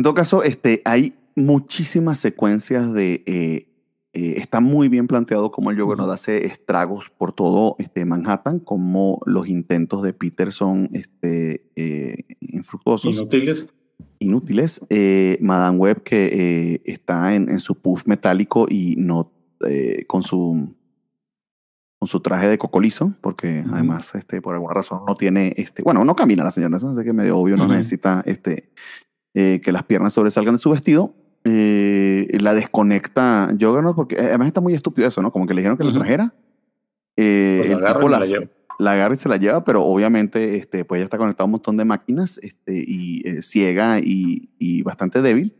En todo caso, este, hay muchísimas secuencias de... eh, eh, está muy bien planteado cómo el Juggernaut Ujú. hace estragos por todo este, Manhattan, como los intentos de Peter son este, eh, infructuosos, Inútiles. inútiles. Eh, Madame Web que está en, en su puff metálico y no con su con su traje de cocolizo, porque además este, por alguna razón no tiene, este, bueno, no camina la señora, eso sé que medio obvio, no necesita este, eh, que las piernas sobresalgan de su vestido. Eh, la desconecta Juggernaut, porque eh, además está muy estúpido eso, ¿no? Como que le dijeron que la trajera. Eh, Pues la el tipo la lleva. la agarra y se la lleva, pero obviamente este, pues ya está conectado a un montón de máquinas este, y eh, ciega y, y bastante débil.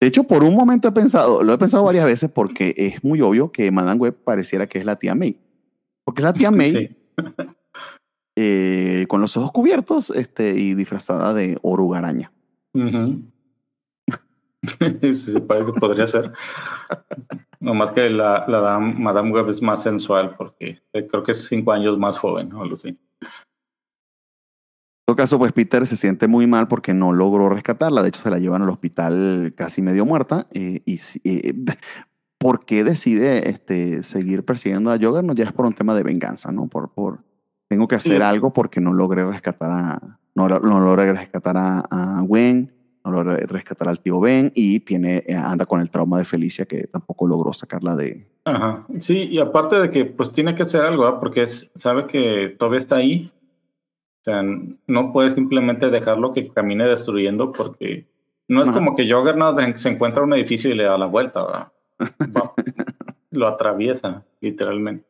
De hecho, por un momento he pensado, lo he pensado varias veces porque es muy obvio que Madame Web pareciera que es la tía May. Porque es la tía May Sí. eh, con los ojos cubiertos este, y disfrazada de oruga araña. Ujú. sí, parece, podría ser. Nomás que la, la dam- Madame Web es más sensual porque eh, creo que es cinco años más joven o algo así. En todo caso, pues Peter se siente muy mal porque no logró rescatarla. De hecho, se la llevan al hospital casi medio muerta. eh, y eh, ¿Por qué decide este, seguir persiguiendo a Juggernaut? Ya es por un tema de venganza, ¿no? Por, por tengo que hacer Sí. algo porque no logré rescatar a no, no logré rescatar a, a Gwen, no logré rescatar al tío Ben y tiene eh, anda con el trauma de Felicia que tampoco logró sacarla de. Ajá. Sí, y aparte de que pues tiene que hacer algo, ¿verdad? porque es, sabe que todavía está ahí. O sea, no puede simplemente dejarlo que camine destruyendo porque no es Ajá. como que Juggernaut se encuentra un edificio y le da la vuelta, ¿verdad? Va- lo atraviesa, literalmente.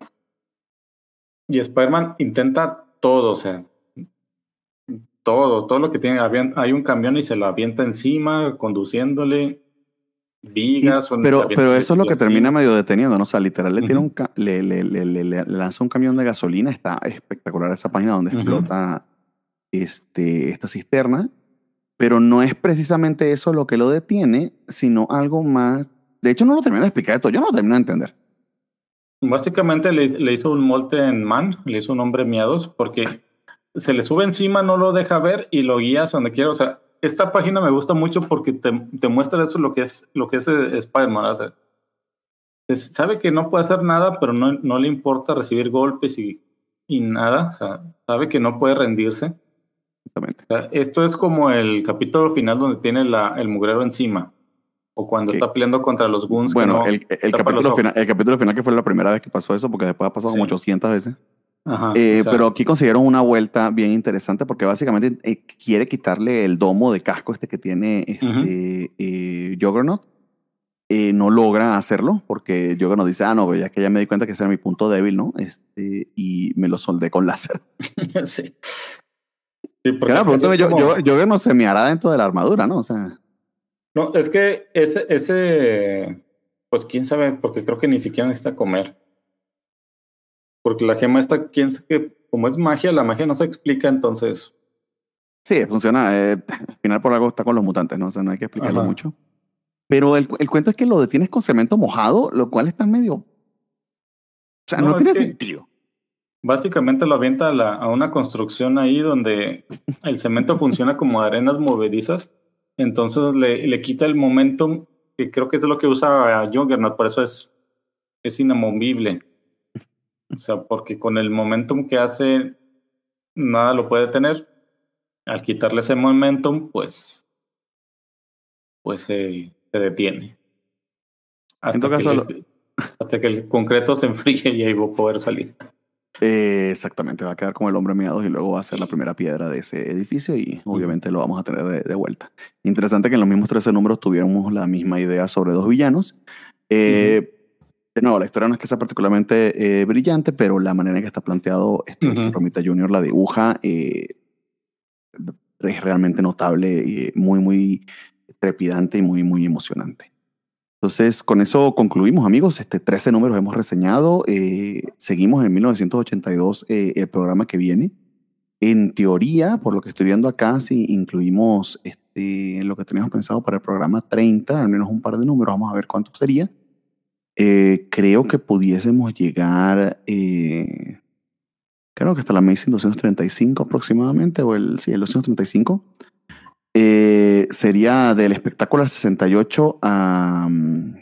Y Spider-Man intenta todo, o sea, todo, todo lo que tiene. Hay un camión y se lo avienta encima, conduciéndole Y- vigas. le pero, pero eso es lo que termina medio deteniendo, ¿no? O sea, literal le, tiene Ujú. un le, le- le- le- lanza un camión de gasolina. Está espectacular esa página donde Ujú. explota este, esta cisterna. Pero no es precisamente eso lo que lo detiene, sino algo más. De hecho, no lo termino de explicar esto. Yo no lo termino de entender. Básicamente le, le hizo un Molten Man, le hizo un hombre miados, porque se le sube encima, no lo deja ver y lo guías donde quiera. O sea, esta página me gusta mucho porque te, te muestra eso lo que es lo que es eh, Spider-Man. O sea, sabe que no puede hacer nada, pero no, no le importa recibir golpes y, y nada. O sea, sabe que no puede rendirse. Exactamente. O sea, esto es como el capítulo final donde tiene la, el mugrero encima. O cuando está peleando contra los que Bueno, no- el, el capítulo final, el capítulo final que fue la primera vez que pasó eso, porque después ha pasado como Sí. 800 veces. Ajá, Eh, pero aquí consiguieron una vuelta bien interesante porque básicamente eh, quiere quitarle el domo de casco este que tiene este, eh, Juggernaut eh, no logra hacerlo porque nos dice, ah, no, ya que ya me di cuenta que ese era mi punto débil, ¿no? Este, y me lo soldé con láser. sí. Sí, porque claro, es yo, como... yo, yo, no se me hará dentro de la armadura, ¿no? O sea. No, es que ese, ese, pues quién sabe, porque creo que ni siquiera necesita comer. Porque la gema está, quién sabe que, como es magia, la magia no se explica, entonces. Sí, funciona. Eh, al final por algo está con los mutantes, ¿no? O sea, no hay que explicarlo Ajá. mucho. Pero el, el, cuento es que lo detienes con cemento mojado, lo cual está medio. O sea, no, no tiene sentido. Básicamente lo avienta a, la, a, una construcción ahí donde el cemento funciona como arenas movedizas. Entonces le, le, quita el momentum, que creo que es lo que usa Juggernaut, por eso es, es inamovible. O sea, porque con el momentum que hace, nada lo puede tener. Al quitarle ese momentum, pues, pues se, se detiene. Hasta, que, lo... hasta que el concreto se enfríe y ahí va a poder salir. Eh, exactamente, va a quedar como el hombre miados y luego va a ser la primera piedra de ese edificio y obviamente lo vamos a tener de, de vuelta. Interesante que en los mismos 13 números tuviéramos la misma idea sobre dos villanos. Eh, uh -huh. De nuevo, la historia no es que sea particularmente eh, brillante, pero la manera en que está planteado este, uh -huh. Romita Junior la dibuja eh, es realmente notable y muy, muy trepidante y muy, muy emocionante. Entonces, con eso concluimos, amigos. Este, 13 números hemos reseñado. Eh, seguimos en 1982 eh, el programa que viene. En teoría, por lo que estoy viendo acá, si incluimos este, lo que teníamos pensado para el programa 30, al menos un par de números, vamos a ver cuánto sería. Eh, creo que pudiésemos llegar, eh, creo que hasta la Amazing 235 aproximadamente, o el, sí, el 235 eh, sería del espectáculo al 68 a. Um,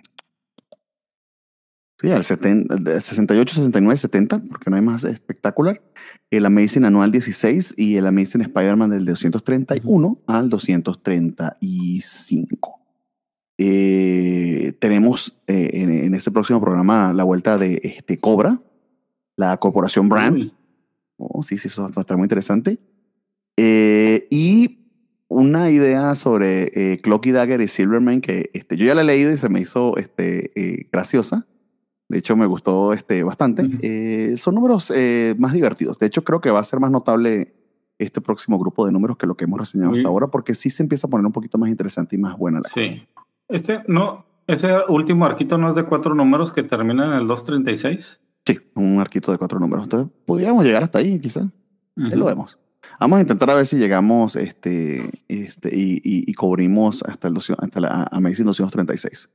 sí, al 70, 68, 69, 70, porque no hay más espectacular. El Amazing Anual 16 y el Amazing Spider-Man del 231 uh -huh. al 235. Eh, tenemos eh, en, en, este próximo programa la vuelta de este, Cobra, la corporación Brand. Oh, sí, sí, eso va a estar muy interesante. Eh, y una idea sobre eh, Clocky Dagger y Silverman que este, yo ya la he leído y se me hizo este, eh, graciosa. De hecho, me gustó este, bastante. Uh -huh. eh, son números más divertidos. De hecho, creo que va a ser más notable este próximo grupo de números que lo que hemos reseñado sí. hasta ahora, porque sí se empieza a poner un poquito más interesante y más buena la sí. cosa. Este, no, ese último arquito no es de cuatro números que termina en el 236. Sí, un arquito de cuatro números. Entonces, pudiéramos llegar hasta ahí, quizás. Uh -huh. Lo vemos. Vamos a intentar a ver si llegamos este, este, y, y, y cubrimos hasta, el, hasta la Amazing 236.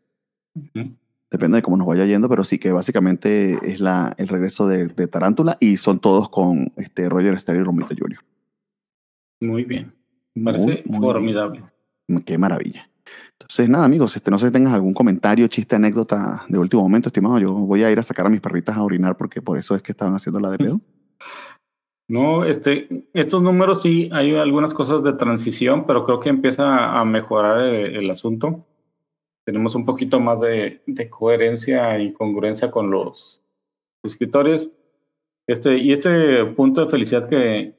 Uh -huh. Depende de cómo nos vaya yendo, pero sí que básicamente es la, el regreso de, de Tarántula y son todos con este, Roger Sterry y Romita Jr. Muy bien. Parece muy, muy formidable. Bien. Qué maravilla. Entonces, nada, amigos, este, no sé si tengas algún comentario, chiste, anécdota de último momento, estimado. Yo voy a ir a sacar a mis perritas a orinar porque por eso es que estaban haciendo la de pedo. No, este, estos números sí hay algunas cosas de transición, pero creo que empieza a mejorar el, el asunto. Tenemos un poquito más de, de, coherencia y congruencia con los escritores. Este, y este punto de felicidad que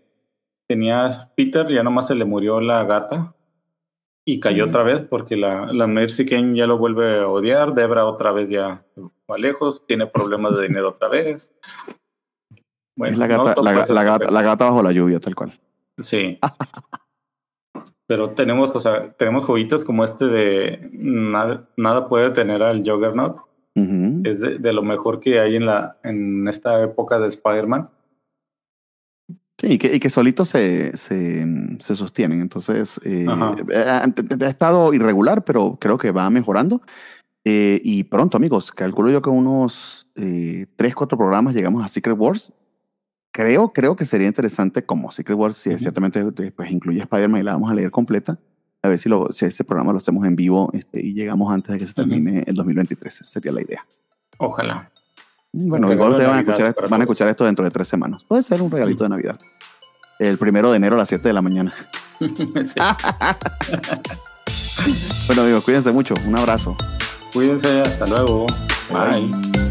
tenía Peter, ya nomás se le murió la gata y cayó sí. otra vez porque la, la Mercy Kane ya lo vuelve a odiar. Debra otra vez ya va lejos, tiene problemas de dinero otra vez. Bueno, es la gata, no la, la, gata, la gata bajo la lluvia, tal cual. Sí. Pero tenemos, o sea, tenemos jueguitos como este de nada, nada puede tener al Juggernaut. Uh -huh. Es de, de, lo mejor que hay en, la, en esta época de Spider-Man. Sí, y que, y que solitos se, se, se, sostienen. Entonces, eh, ha, ha, estado irregular, pero creo que va mejorando. Eh, y pronto, amigos, calculo yo que unos eh, 3, 4 programas llegamos a Secret Wars creo, creo que sería interesante como Secret Wars, si uh -huh. ciertamente pues, incluye Spider-Man y la vamos a leer completa, a ver si, lo, si ese programa lo hacemos en vivo este, y llegamos antes de que se termine uh -huh. el 2023. Esa sería la idea. Ojalá. Bueno, igual ustedes van a, escuchar, van a escuchar esto dentro de tres semanas. Puede ser un regalito uh -huh. de Navidad. El primero de enero a las 7 de la mañana. bueno, amigos, cuídense mucho. Un abrazo. Cuídense, hasta luego. Bye. Bye.